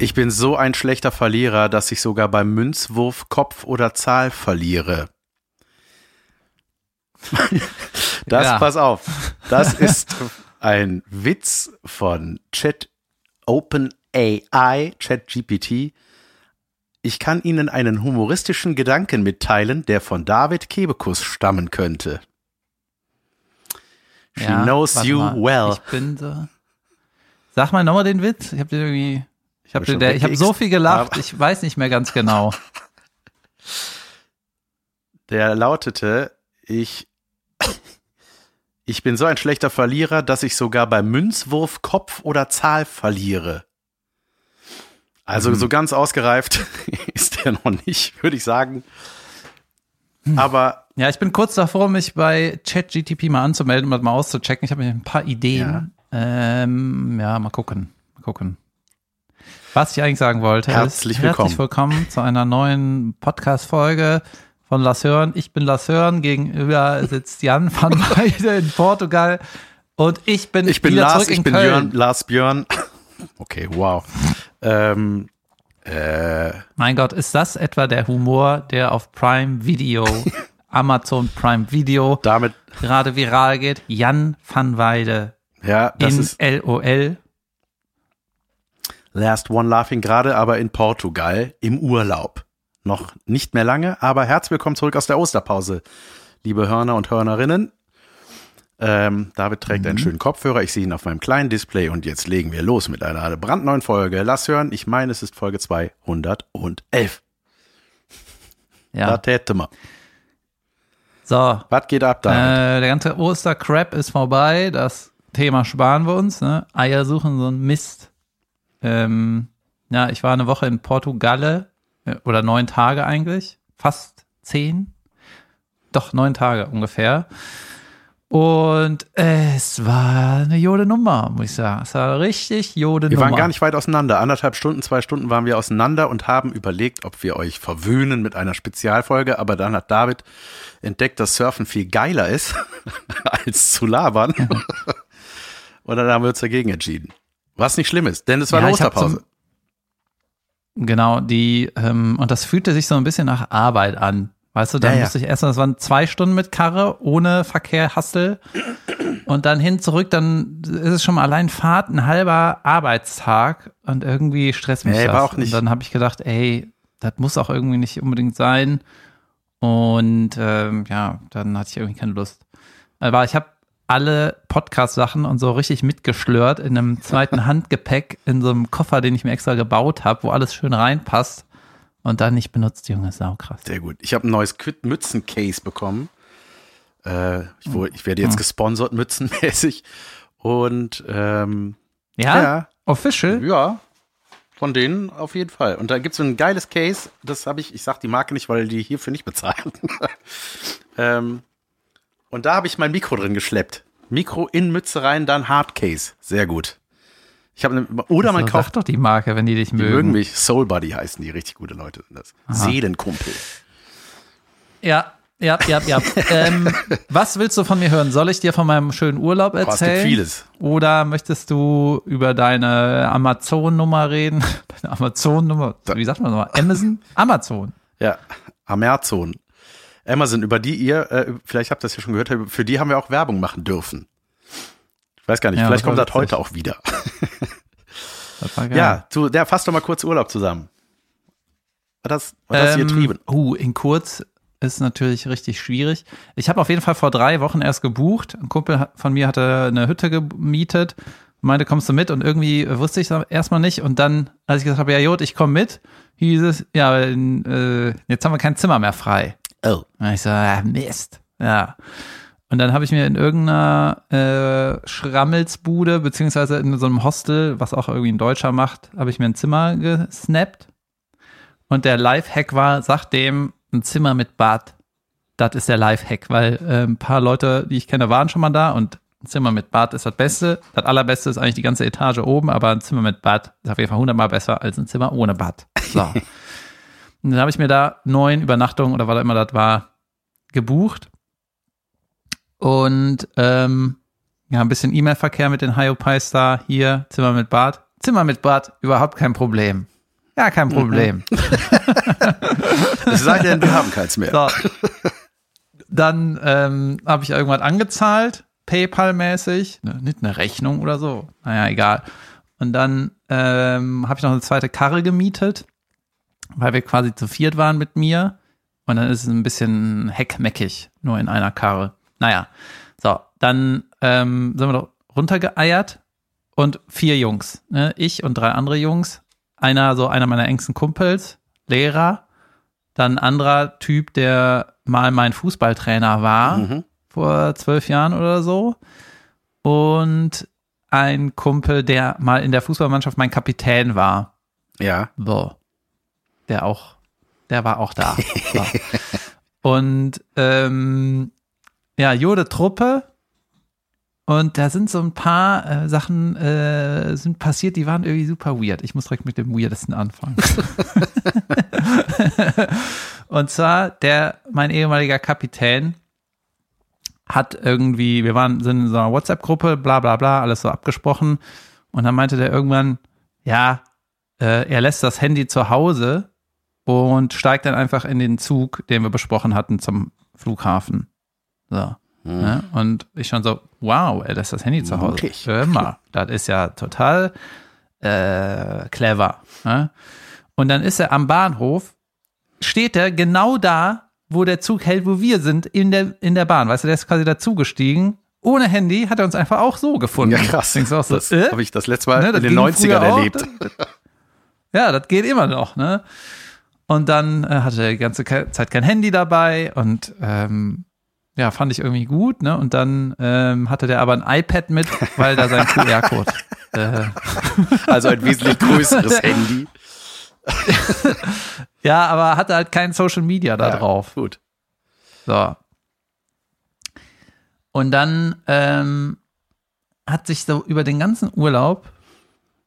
Ich bin so ein schlechter Verlierer, dass ich sogar beim Münzwurf Kopf oder Zahl verliere. Das, Ja. pass auf, das ist ein Witz von Chat OpenAI, ChatGPT. Ich kann Ihnen einen humoristischen Gedanken mitteilen, der von David Kebekus stammen könnte. She knows warte you mal. well. Ich bin so. Sag mal nochmal den Witz. Ich habe den irgendwie. Ich habe Hab hab so viel gelacht. Ich weiß nicht mehr ganz genau. Der lautete, ich, ich bin so ein schlechter Verlierer, dass ich sogar beim Münzwurf Kopf oder Zahl verliere. Also so ganz ausgereift ist der noch nicht, würde ich sagen. Aber Ja, ich bin kurz davor, mich bei ChatGTP mal anzumelden, um das mal auszuchecken. Ich habe mir ein paar Ideen. Ja. Ähm, ja, mal gucken. Mal gucken. Was ich eigentlich sagen wollte, Herzlich ist willkommen. herzlich willkommen zu einer neuen Podcast-Folge von Las Hören. Ich bin Las Hören, gegenüber sitzt Jan van Weide in Portugal und ich bin, ich bin Lars, ich bin. Björn, Lars Björn. Okay, wow. Ähm, äh, Mein Gott, ist das etwa der Humor, der auf Prime Video, Amazon Prime Video damit, gerade viral geht? Jan van Weide ja, das in ist LOL. Last One Laughing gerade, aber in Portugal im Urlaub. Noch nicht mehr lange, aber herzlich willkommen zurück aus der Osterpause, liebe Hörner und Hörnerinnen. Ähm, David trägt einen schönen Kopfhörer, ich sehe ihn auf meinem kleinen Display und jetzt legen wir los mit einer brandneuen Folge. Lass hören, ich meine, es ist Folge 211. Ja. Da täte man. So, Was geht ab, David? äh, der ganze Ostercrap ist vorbei. Das Thema sparen wir uns. Ne? Eier suchen, so ein Mist. Ähm, ja, ich war eine Woche in Portugal äh, oder neun Tage eigentlich. Fast zehn. Doch, neun Tage ungefähr. Und es war eine jode Nummer, muss ich sagen. Es war richtig jode wir Nummer. waren gar nicht weit auseinander. Anderthalb Stunden, zwei Stunden waren wir auseinander und haben überlegt, ob wir euch verwöhnen mit einer Spezialfolge. Aber dann hat David entdeckt, dass Surfen viel geiler ist, als zu labern. und dann haben wir uns dagegen entschieden. Was nicht schlimm ist, denn es war Ja, eine Osterpause. zum- Genau, die, ähm, und das fühlte sich so ein bisschen nach Arbeit an. Weißt du, dann Ja, ja. musste ich erst, das waren zwei Stunden mit Karre, ohne Verkehr, Hassel. Und dann hin, zurück, dann ist es schon mal allein Fahrt, ein halber Arbeitstag und irgendwie stresst mich Nee, das. war auch nicht- Und dann habe ich gedacht, ey, das muss auch irgendwie nicht unbedingt sein. Und ähm, ja, dann hatte ich irgendwie keine Lust. Aber ich habe alle Podcast-Sachen und so richtig mitgeschlört in einem zweiten Handgepäck in so einem Koffer, den ich mir extra gebaut habe, wo alles schön reinpasst und dann nicht benutzt, Junge, saukrass. Sehr gut. Ich habe ein neues Quid Mützen-Case bekommen. Äh, ich, wo- ich werde jetzt gesponsert, mützenmäßig. Und ähm, Ja? ja, Official? Ja, von denen auf jeden Fall. Und da gibt es so ein geiles Case, das habe ich, ich sag die Marke nicht, weil die hierfür nicht bezahlen. ähm, und da habe ich mein Mikro drin geschleppt. Mikro in Mütze rein, dann Hardcase. Sehr gut. Ich habe ne, oder man so, kauft, doch die Marke, wenn die dich die mögen. mögen mich, Soul Buddy heißen die, richtig gute Leute sind das. Seelenkumpel. Ja, ja, ja, ja. ähm, was willst du von mir hören? Soll ich dir von meinem schönen Urlaub erzählen? vieles. Oder möchtest du über deine Amazon-Nummer reden? Deine Amazon-Nummer, wie sagt man nochmal? Amazon? Amazon. Ja, Amazon. Amazon, über die ihr, äh, vielleicht habt ihr das ja schon gehört, für die haben wir auch Werbung machen dürfen. Ich weiß gar nicht, Ja, vielleicht das war kommt das heute auch wieder. Das war. Ja, du, der fasst doch mal kurz Urlaub zusammen. Was hast du Ähm, getrieben? Uh, in kurz ist natürlich richtig schwierig. Ich habe auf jeden Fall vor drei Wochen erst gebucht. Ein Kumpel von mir hatte eine Hütte gemietet, meinte, kommst du mit? Und irgendwie wusste ich es erstmal nicht. Und dann, als ich gesagt habe, ja, Jod, ich komme mit, hieß es, ja, äh, jetzt haben wir kein Zimmer mehr frei. Oh. Und ich so, ah, Mist. Ja. Und dann habe ich mir in irgendeiner äh, Schrammelsbude, beziehungsweise in so einem Hostel, was auch irgendwie ein Deutscher macht, habe ich mir ein Zimmer gesnappt. Und der Lifehack war, sag dem, ein Zimmer mit Bad. Das ist der Lifehack, weil äh, ein paar Leute, die ich kenne, waren schon mal da und ein Zimmer mit Bad ist das Beste. Das allerbeste ist eigentlich die ganze Etage oben, aber ein Zimmer mit Bad ist auf jeden Fall hundertmal besser als ein Zimmer ohne Bad. So. und dann habe ich mir da neun Übernachtungen oder was auch immer das war, gebucht. Und ähm, ja, ein bisschen E-Mail-Verkehr mit den Hyopies da, hier, Zimmer mit Bad, Zimmer mit Bad, überhaupt kein Problem. Ja, kein Problem. Es sei denn, wir haben keins mehr. So. Dann ähm, habe ich irgendwas angezahlt, PayPal-mäßig, ne, nicht eine Rechnung oder so. Naja, egal. Und dann ähm, habe ich noch eine zweite Karre gemietet, weil wir quasi zu viert waren mit mir. Und dann ist es ein bisschen heckmeckig, nur in einer Karre. Naja, so, dann ähm, sind wir doch runtergeeiert und vier Jungs. Ne? Ich und drei andere Jungs. Einer, so einer meiner engsten Kumpels, Lehrer. Dann ein anderer Typ, der mal mein Fußballtrainer war, Mhm. vor zwölf Jahren oder so. Und ein Kumpel, der mal in der Fußballmannschaft mein Kapitän war. Ja. So. Der auch, der war auch da. So. Und ähm, ja, Jode Truppe. Und da sind so ein paar äh, Sachen äh, sind passiert, die waren irgendwie super weird. Ich muss direkt mit dem Weirdesten anfangen. Und zwar, der, mein ehemaliger Kapitän, hat irgendwie, wir waren, sind in so einer WhatsApp-Gruppe, bla bla bla, alles so abgesprochen. Und dann meinte der irgendwann, ja, äh, er lässt das Handy zu Hause und steigt dann einfach in den Zug, den wir besprochen hatten, zum Flughafen. So. Ne? Und ich schon so, wow, er lässt das Handy zu Hause. Hör mal, das ist ja total äh, clever. Ne? Und dann ist er am Bahnhof, steht er genau da, wo der Zug hält, wo wir sind, in der, in der Bahn. Weißt du, der ist quasi dazugestiegen. Ohne Handy hat er uns einfach auch so gefunden. Ja, krass. Denkst du auch so, das äh? habe ich das letzte Mal Ne, das in den ging 90ern früher auch. erlebt. Ja, das geht immer noch, ne? Und dann äh, hatte er die ganze Zeit kein Handy dabei und ähm, ja, fand ich irgendwie gut, ne? Und dann ähm, hatte der aber ein iPad mit, weil da sein QR-Code. äh, Also ein wesentlich größeres Handy. ja, aber hatte halt kein Social Media da Ja, drauf. Gut. So. Und dann ähm, hat sich so über den ganzen Urlaub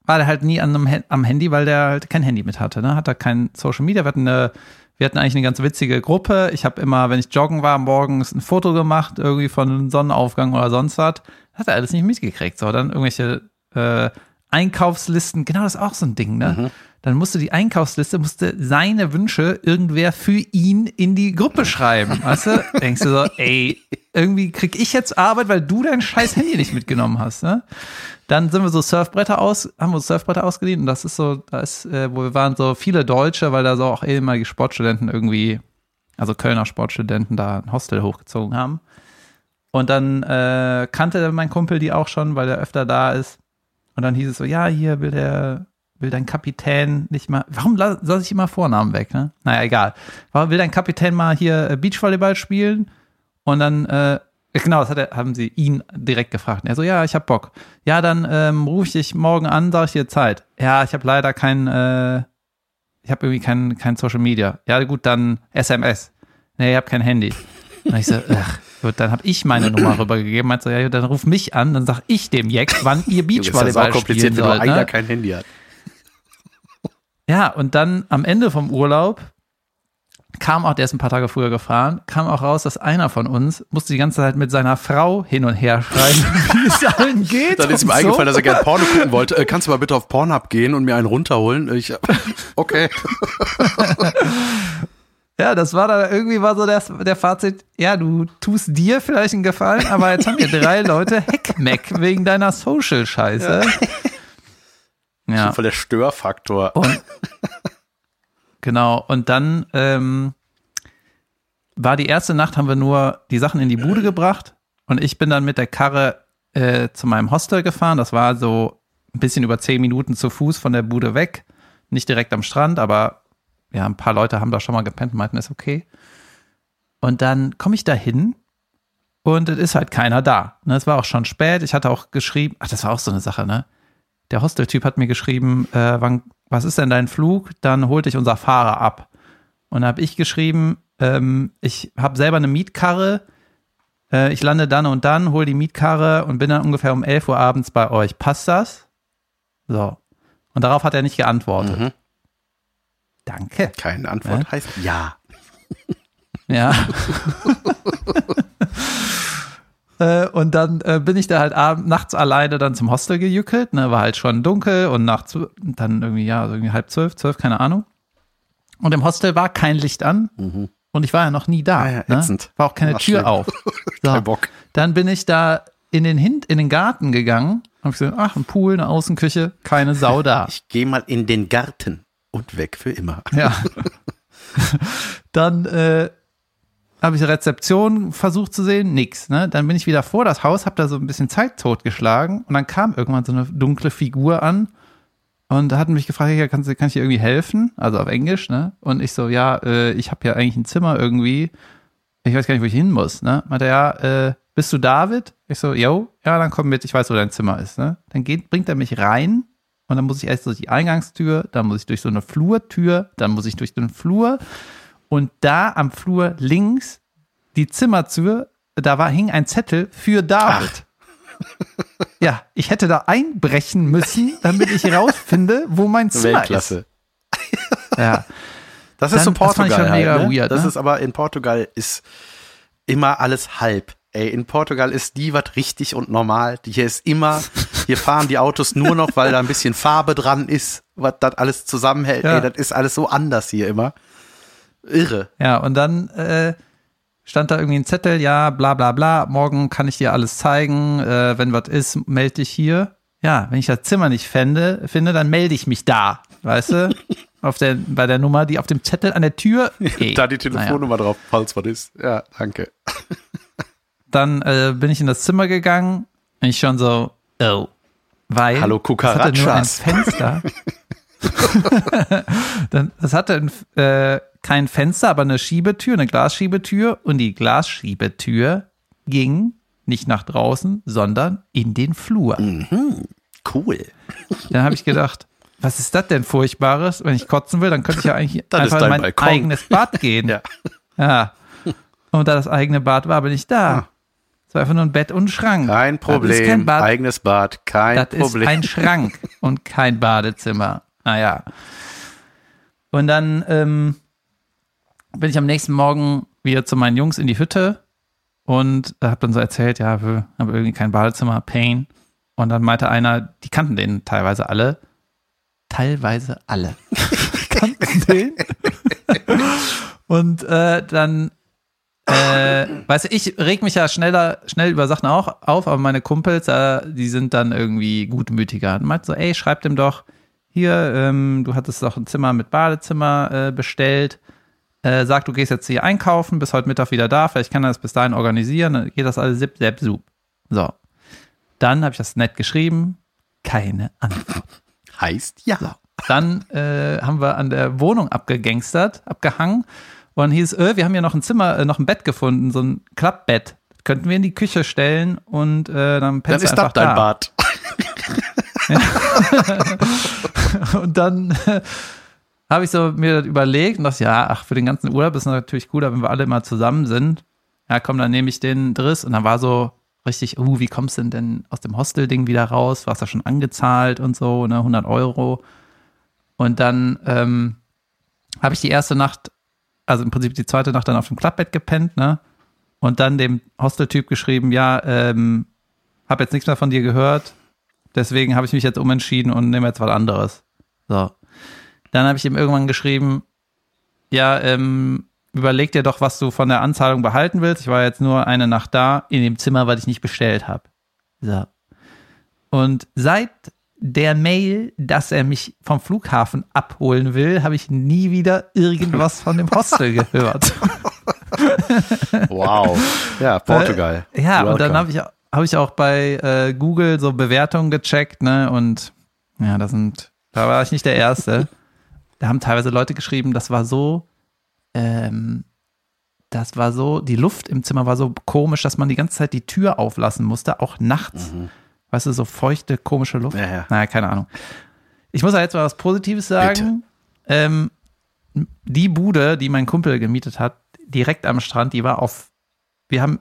war der halt nie an einem, am Handy, weil der halt kein Handy mit hatte. Ne? Hat er kein Social Media. Wir hatten, eine, wir hatten eigentlich eine ganz witzige Gruppe. Ich habe immer, wenn ich joggen war, morgens ein Foto gemacht, irgendwie von einem Sonnenaufgang oder sonst was. Hat er alles nicht mitgekriegt. So, dann irgendwelche äh, Einkaufslisten. Genau, das ist auch so ein Ding, ne? Dann musste die Einkaufsliste, musste seine Wünsche irgendwer für ihn in die Gruppe schreiben. Weißt du? Denkst du so, ey, irgendwie krieg ich jetzt Arbeit, weil du dein scheiß Handy nicht mitgenommen hast, ne? Dann sind wir so Surfbretter aus, haben wir uns Surfbretter ausgeliehen und das ist so, da ist, äh, wo wir waren so viele Deutsche, weil da so auch ehemalige Sportstudenten irgendwie, also Kölner Sportstudenten da ein Hostel hochgezogen haben. Und dann äh, kannte mein Kumpel die auch schon, weil er öfter da ist. Und dann hieß es so, ja, hier will der, will dein Kapitän nicht mal, warum la- lasse ich immer Vornamen weg, ne? Naja, egal. Warum will dein Kapitän mal hier äh, Beachvolleyball spielen? Und dann, äh, genau, das hat er, haben sie ihn direkt gefragt. Und er so, ja, ich hab Bock. Ja, dann ähm, rufe ich dich morgen an, sag ich dir Zeit. Ja, ich habe leider kein, äh, ich habe irgendwie kein, kein Social Media. Ja, gut, dann SMS. Nee, ich habe kein Handy. Und ich so, ach, gut, dann habe ich meine Nummer rübergegeben. Meinte so, ja, dann ruf mich an, dann sag ich dem Jack, wann ihr Junge, ist ja Beachvolleyball kompliziert, spielen wenn nur sollt. einer Ne? kein Handy hat. Ja, und dann am Ende vom Urlaub kam auch, der ist ein paar Tage früher gefahren, kam auch raus, dass einer von uns musste die ganze Zeit mit seiner Frau hin und her schreiben, wie es allen geht. Dann ist ihm und eingefallen, dass so. er gerne Porno gucken wollte. Äh, kannst du mal bitte auf Pornhub gehen und mir einen runterholen? Ich, okay. Ja, das war dann irgendwie war so der, der Fazit, ja, du tust dir vielleicht einen Gefallen, aber jetzt haben wir drei Leute Heckmeck wegen deiner Social-Scheiße. Ja. Voll der Störfaktor. Und genau, und dann ähm, war die erste Nacht, haben wir nur die Sachen in die Bude gebracht und ich bin dann mit der Karre äh, zu meinem Hostel gefahren. Das war so ein bisschen über zehn Minuten zu Fuß von der Bude weg. Nicht direkt am Strand, aber ja, ein paar Leute haben da schon mal gepennt und meinten, ist okay. Und dann komme ich da hin und es ist halt keiner da. Ne, Es war auch schon spät. Ich hatte auch geschrieben, ach, das war auch so eine Sache, ne? Der Hosteltyp hat mir geschrieben, äh, wann, was ist denn dein Flug? Dann holt dich unser Fahrer ab. Und dann habe ich geschrieben, ähm, ich habe selber eine Mietkarre. Äh, ich lande dann und dann, hol die Mietkarre und bin dann ungefähr um 11 Uhr abends bei euch. Passt das? So. Und darauf hat er nicht geantwortet. Mhm. Danke. Keine Antwort Ja? heißt ja. Ja. Äh, und dann äh, bin ich da halt abends, nachts alleine dann zum Hostel gejückelt, ne, war halt schon dunkel und nachts dann irgendwie, ja, irgendwie halb zwölf, zwölf, keine Ahnung. Und im Hostel war kein Licht an und ich war ja noch nie da. Ah ja, ne? War auch keine Ach, Tür schlimm. auf. So. Kein Bock. Dann bin ich da in den, Hin in den Garten gegangen hab gesagt, ach, ein Pool, eine Außenküche, keine Sau da. Ich gehe mal in den Garten und weg für immer. Ja. Dann äh, habe ich Rezeption versucht zu sehen, nix. Ne? Dann bin ich wieder vor das Haus, habe da so ein bisschen Zeit totgeschlagen und dann kam irgendwann so eine dunkle Figur an und hat mich gefragt, ja, kannst, du- kann ich dir irgendwie helfen? Also auf Englisch, ne? Und ich so, ja, äh, ich habe ja eigentlich ein Zimmer irgendwie. Ich weiß gar nicht, wo ich hin muss, ne? Meinte ja, äh, bist du David? Ich so, yo, ja, dann komm mit, ich weiß, wo dein Zimmer ist, ne? Dann geht, bringt er mich rein und dann muss ich erst durch die Eingangstür, dann muss ich durch so eine Flurtür, dann muss ich durch den Flur und da am Flur links die Zimmertür, da war, hing ein Zettel für David. Ja, ich hätte da einbrechen müssen, damit ich rausfinde, wo mein Zimmer Weltklasse. ist. Ja. Das ist Dann- so das fand ich Portugal. mega halt, ne? weird, Das ne? ist aber in Portugal ist immer alles halb. Ey, in Portugal ist die was richtig und normal. Hier ist immer, hier fahren die Autos nur noch, weil da ein bisschen Farbe dran ist, was das alles zusammenhält. Ja. Ey, das ist alles so anders hier immer. Irre. Ja, und dann äh, stand da irgendwie ein Zettel, ja, bla bla bla, morgen kann ich dir alles zeigen, äh, wenn was ist, melde dich hier. Ja, wenn ich das Zimmer nicht fände, finde, dann melde ich mich da, weißt du? Auf der, bei der Nummer, die auf dem Zettel an der Tür. Eh, Da die naja. Telefonnummer drauf, falls was ist. Ja, danke. Dann äh, bin ich in das Zimmer gegangen und ich schon so, oh. Weil Hallo, das hatte nur ein. Fenster. Dann, das hatte ein, äh, kein Fenster, aber eine Schiebetür, eine Glasschiebetür. Und die Glasschiebetür ging nicht nach draußen, sondern in den Flur. Cool. Dann habe ich gedacht, was ist das denn Furchtbares? Wenn ich kotzen will, dann könnte ich ja eigentlich einfach in mein Balkon. eigenes Bad gehen. Ja. Ja. Und da das eigene Bad war, bin ich da. War einfach nur ein Bett und ein Schrank. Kein ist Problem. kein Bad, Eigenes Bad. Kein das Problem. ist ein Schrank und kein Badezimmer. Naja. Und dann ähm, bin ich am nächsten Morgen wieder zu meinen Jungs in die Hütte und habe dann so erzählt, ja, wir haben irgendwie kein Badezimmer, Pain. Und dann meinte einer, die kannten den teilweise alle. Teilweise alle. kannten den. und äh, dann äh, weißt du, ich reg mich ja schneller, schnell über Sachen auch auf, aber meine Kumpels, äh, die sind dann irgendwie gutmütiger. Und meint so, ey, schreib dem doch, hier, ähm, du hattest doch ein Zimmer mit Badezimmer äh, bestellt. Äh, sag, du gehst jetzt hier einkaufen, bist heute Mittag wieder da, vielleicht kann er das bis dahin organisieren, dann geht das alles zip, zap, sup. So. Dann habe ich das nett geschrieben, keine Antwort. Heißt ja. Dann äh, haben wir an der Wohnung abgegangstert, abgehangen. Und dann hieß, äh, wir haben ja noch ein Zimmer, äh, noch ein Bett gefunden, so ein Klappbett. Könnten wir in die Küche stellen und äh, dann Dann pennst du ist das einfach dein da. Bad. Und dann äh, habe ich so mir das überlegt und dachte, ja, ach, für den ganzen Urlaub ist es natürlich cooler, wenn wir alle mal zusammen sind. Ja, komm, dann nehme ich den Driss. Und dann war so richtig, uh, wie kommst du denn, denn aus dem Hostel-Ding wieder raus? Du hast ja schon angezahlt und so, ne, 100 Euro. Und dann ähm, habe ich die erste Nacht, also im Prinzip die zweite Nacht dann auf dem Klappbett gepennt, ne? Und dann dem Hosteltyp geschrieben, ja, ähm, habe jetzt nichts mehr von dir gehört, deswegen habe ich mich jetzt umentschieden und nehme jetzt was anderes. So. Dann habe ich ihm irgendwann geschrieben, ja, ähm, überleg dir doch, was du von der Anzahlung behalten willst. Ich war jetzt nur eine Nacht da in dem Zimmer, was ich nicht bestellt habe. So. Und seit der Mail, dass er mich vom Flughafen abholen will, habe ich nie wieder irgendwas von dem Hostel gehört. Wow. Ja, Portugal. Äh, ja, und dann Welcome. habe ich, hab ich auch bei äh, Google so Bewertungen gecheckt, ne? Und ja, da sind, da war ich nicht der Erste. da haben teilweise Leute geschrieben, das war so, ähm, das war so, die Luft im Zimmer war so komisch, dass man die ganze Zeit die Tür auflassen musste, auch nachts. Weißt du, so feuchte, komische Luft. Ja, ja. Naja, keine Ahnung. Ich muss ja jetzt mal was Positives sagen. Ähm, die Bude, die mein Kumpel gemietet hat, direkt am Strand, die war auf, wir haben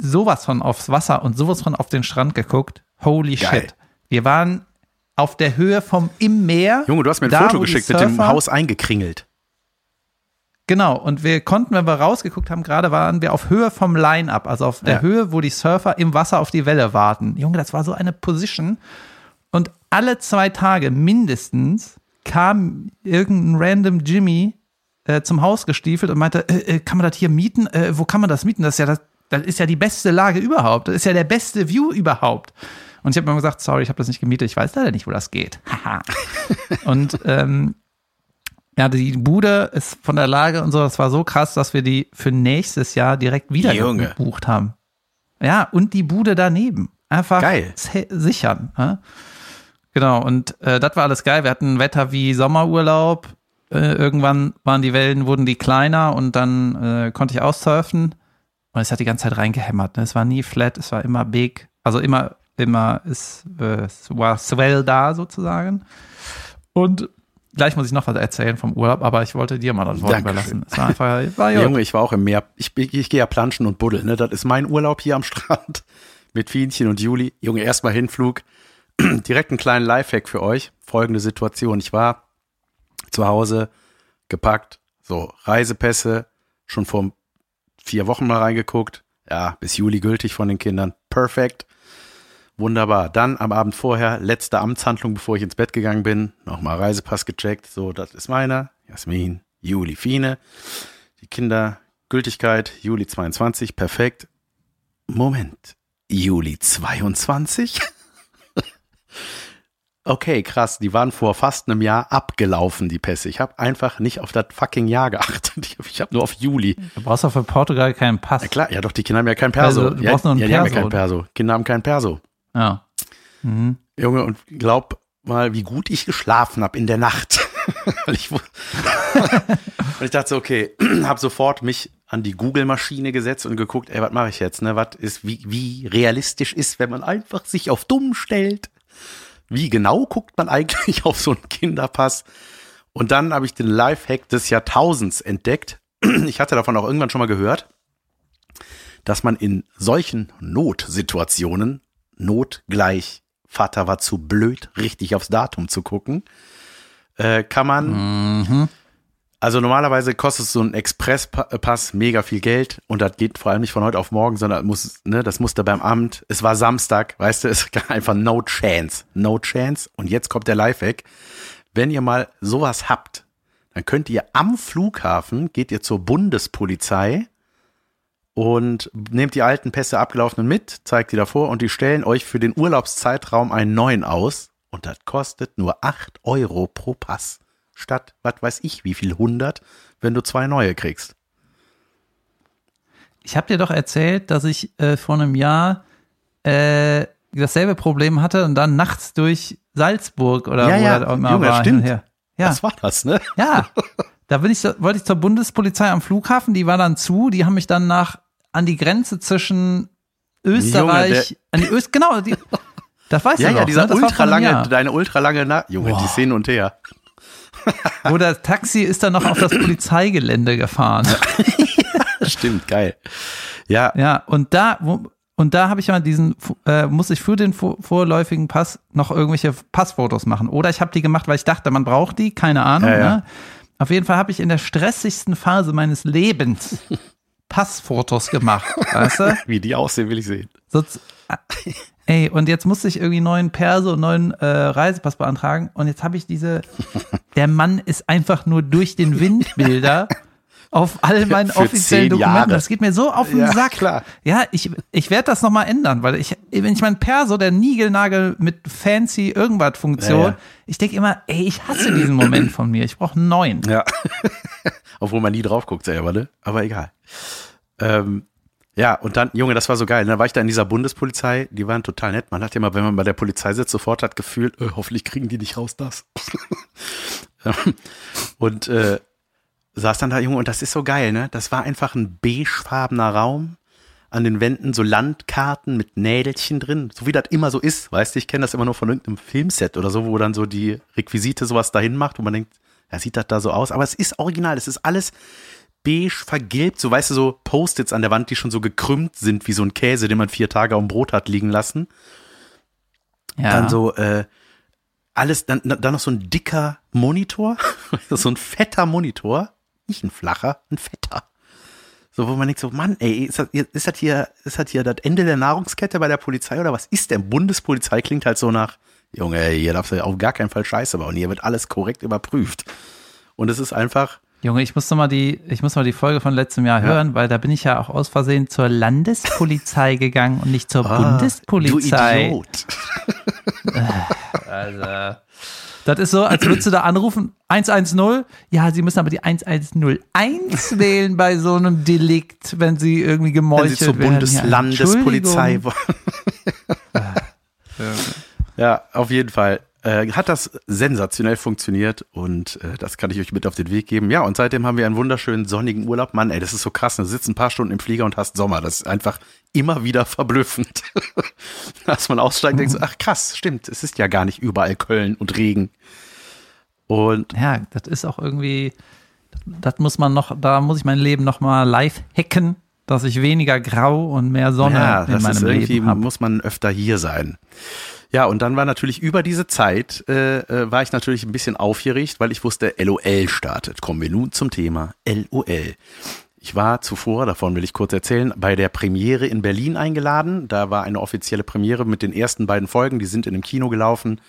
sowas von aufs Wasser und sowas von auf den Strand geguckt. Holy Geil. shit. Wir waren auf der Höhe vom im Meer. Junge, du hast mir ein da, Foto geschickt mit dem Haus eingekringelt. Genau, und wir konnten, wenn wir rausgeguckt haben, gerade waren wir auf Höhe vom Line-Up, also auf der Ja. Höhe, wo die Surfer im Wasser auf die Welle warten. Junge, das war so eine Position. Und alle zwei Tage mindestens kam irgendein random Jimmy äh, zum Haus gestiefelt und meinte, äh, äh, kann man das hier mieten? Äh, wo kann man das mieten? Das ist ja das, das ist ja die beste Lage überhaupt. Das ist ja der beste View überhaupt. Und ich habe mir gesagt, sorry, ich habe das nicht gemietet. Ich weiß leider nicht, wo das geht. Und ähm, ja, die Bude ist von der Lage und so, das war so krass, dass wir die für nächstes Jahr direkt wieder Junge. gebucht haben. Ja, und die Bude daneben. Einfach Geil. sichern. Ja? Genau, und äh, das war alles geil. Wir hatten Wetter wie Sommerurlaub. Äh, irgendwann waren die Wellen, wurden die kleiner und dann äh, konnte ich aussurfen. Und es hat die ganze Zeit reingehämmert. Ne? Es war nie flat, es war immer big. Also immer, immer, es, äh, es war Swell da sozusagen. Und gleich muss ich noch was erzählen vom Urlaub, aber ich wollte dir mal das Wort Dankeschön. überlassen. Es war einfach, war ja, Junge, ich war auch im Meer. Ich, ich, ich gehe ja planschen und buddeln. Ne? Das ist mein Urlaub hier am Strand mit Fienchen und Juli. Junge, erstmal Hinflug. Direkt einen kleinen Lifehack für euch. Folgende Situation. Ich war zu Hause gepackt, so Reisepässe, schon vor vier Wochen mal reingeguckt. Ja, bis Juli gültig von den Kindern. Perfekt. Wunderbar. Dann am Abend vorher, letzte Amtshandlung, bevor ich ins Bett gegangen bin, nochmal Reisepass gecheckt. So, das ist meiner. Jasmin, Juli, Fine. Die Kinder, Gültigkeit, Juli 22, perfekt. Moment, Juli 22? okay, krass, die waren vor fast einem Jahr abgelaufen, die Pässe. Ich habe einfach nicht auf das fucking Jahr geachtet. Ich habe hab nur auf Juli. du brauchst doch für Portugal keinen Pass. Ja klar, ja doch, die Kinder haben ja kein Perso. Also, du ja, brauchst nur einen ja, die haben ja Perso. kein Perso. Kinder haben kein Perso. Ja. Mhm. Junge, und glaub mal, wie gut ich geschlafen habe in der Nacht. Weil ich, und ich dachte so, okay, habe sofort mich an die Google-Maschine gesetzt und geguckt, ey, was mache ich jetzt? Ne? Was ist, wie, wie realistisch ist, wenn man einfach sich auf dumm stellt? Wie genau guckt man eigentlich auf so einen Kinderpass? Und dann habe ich den Lifehack des Jahrtausends entdeckt. Ich hatte davon auch irgendwann schon mal gehört, dass man in solchen Notsituationen, Not gleich Vater war zu blöd, richtig aufs Datum zu gucken, äh, kann man, also normalerweise kostet so ein Expresspass mega viel Geld und das geht vor allem nicht von heute auf morgen, sondern muss, ne, das musste beim Amt, es war Samstag, weißt du, es gab einfach no chance, no chance und jetzt kommt der Lifehack, wenn ihr mal sowas habt, dann könnt ihr am Flughafen, geht ihr zur Bundespolizei und nehmt die alten Pässe abgelaufenen mit, zeigt die davor und die stellen euch für den Urlaubszeitraum einen neuen aus und das kostet nur 8 Euro pro Pass. Statt, was weiß ich, wie viel 100, wenn du zwei neue kriegst. Ich habe dir doch erzählt, dass ich äh, vor einem Jahr äh, dasselbe Problem hatte und dann nachts durch Salzburg oder Ja, wo ja, auch immer Junge, war. stimmt. Ja, Was war das, ne? ja. Da bin ich, wollte ich zur Bundespolizei am Flughafen, die war dann zu, die haben mich dann nach an die Grenze zwischen Österreich, Junge, an die Öst, genau, die, das weißt Ja, du ja, doch, dieser ne? Ultralange, deine ultralange, Na Junge, die Boah. hin und her. Wo das Taxi ist dann noch auf das Polizeigelände gefahren. Stimmt, geil. Ja, Ja, und da, wo, und da habe ich mal diesen, äh, muss ich für den vor, vorläufigen Pass noch irgendwelche Passfotos machen. Oder ich habe die gemacht, weil ich dachte, man braucht die, keine Ahnung. Ja, ja. Ne? Auf jeden Fall habe ich in der stressigsten Phase meines Lebens Passfotos gemacht, weißt du? wie die aussehen, will ich sehen. So, ey, und jetzt musste ich irgendwie neuen Perso und neuen äh, Reisepass beantragen. Und jetzt habe ich diese, der Mann ist einfach nur durch den Windbilder auf all meinen Für offiziellen Dokumenten. Jahre. Das geht mir so auf den Ja, Sack. klar. Ja, ich, ich werde das nochmal ändern, weil ich, wenn ich mein Perso, der Nigelnagel mit fancy irgendwas Funktion, Ja, ja. ich denke immer, ey, ich hasse diesen Moment von mir. Ich brauche einen neuen. Ja. Obwohl man nie drauf guckt selber, ne? Aber egal. Ähm, ja, und dann, Junge, das war so geil. Dann war ich da in dieser Bundespolizei, die waren total nett. Man hat ja mal, wenn man bei der Polizei sitzt, sofort hat gefühlt, äh, hoffentlich kriegen die nicht raus das. und äh, saß dann da, Junge, und das ist so geil, ne? Das war einfach ein beigefarbener Raum. An den Wänden so Landkarten mit Nädelchen drin, so wie das immer so ist. Weißt du, ich kenne das immer nur von irgendeinem Filmset oder so, wo dann so die Requisite sowas dahin macht, wo man denkt, ja, sieht das da so aus? Aber es ist original, es ist alles beige vergilbt, so weißt du, so Post-its an der Wand, die schon so gekrümmt sind, wie so ein Käse, den man vier Tage auf dem Brot hat liegen lassen. Ja. Dann so, äh, alles, dann, dann noch so ein dicker Monitor, so ein fetter Monitor, Nicht ein flacher, ein fetter. So, wo man denkt so, Mann, ey, ist das, ist das hier, ist das hier das Ende der Nahrungskette bei der Polizei oder was ist denn? Bundespolizei klingt halt so nach, Junge, hier darfst du auf gar keinen Fall Scheiße bauen. Hier wird alles korrekt überprüft. Und es ist einfach, Junge, ich muss noch mal die, ich muss mal die Folge von letztem Jahr Ja. hören, weil da bin ich ja auch aus Versehen zur Landespolizei gegangen und nicht zur ah, Bundespolizei. du Idiot. Also, das ist so, als würdest du da anrufen, 110, ja, Sie müssen aber die 1101 wählen bei so einem Delikt, wenn Sie irgendwie Wenn gemeuchelt sie zur werden. Bundeslandespolizei Ja, wollen. Ja, auf jeden Fall. Äh, hat das sensationell funktioniert und äh, das kann ich euch mit auf den Weg geben. Ja, und seitdem haben wir einen wunderschönen sonnigen Urlaub. Mann, ey, das ist so krass. Du sitzt ein paar Stunden im Flieger und hast Sommer. Das ist einfach immer wieder verblüffend. Dass man aussteigt und denkt so, ach krass, stimmt, es ist ja gar nicht überall Köln und Regen. Und ja, das ist auch irgendwie, das muss man noch, da muss ich mein Leben noch mal live hacken, dass ich weniger Grau und mehr Sonne ja, in das ist meinem irgendwie, Leben habe. muss man öfter hier sein. Ja, und dann war natürlich über diese Zeit, äh, äh, war ich natürlich ein bisschen aufgeregt, weil ich wusste, LOL startet. Kommen wir nun zum Thema LOL. Ich war zuvor, davon will ich kurz erzählen, bei der Premiere in Berlin eingeladen. Da war eine offizielle Premiere mit den ersten beiden Folgen, die sind in dem Kino gelaufen.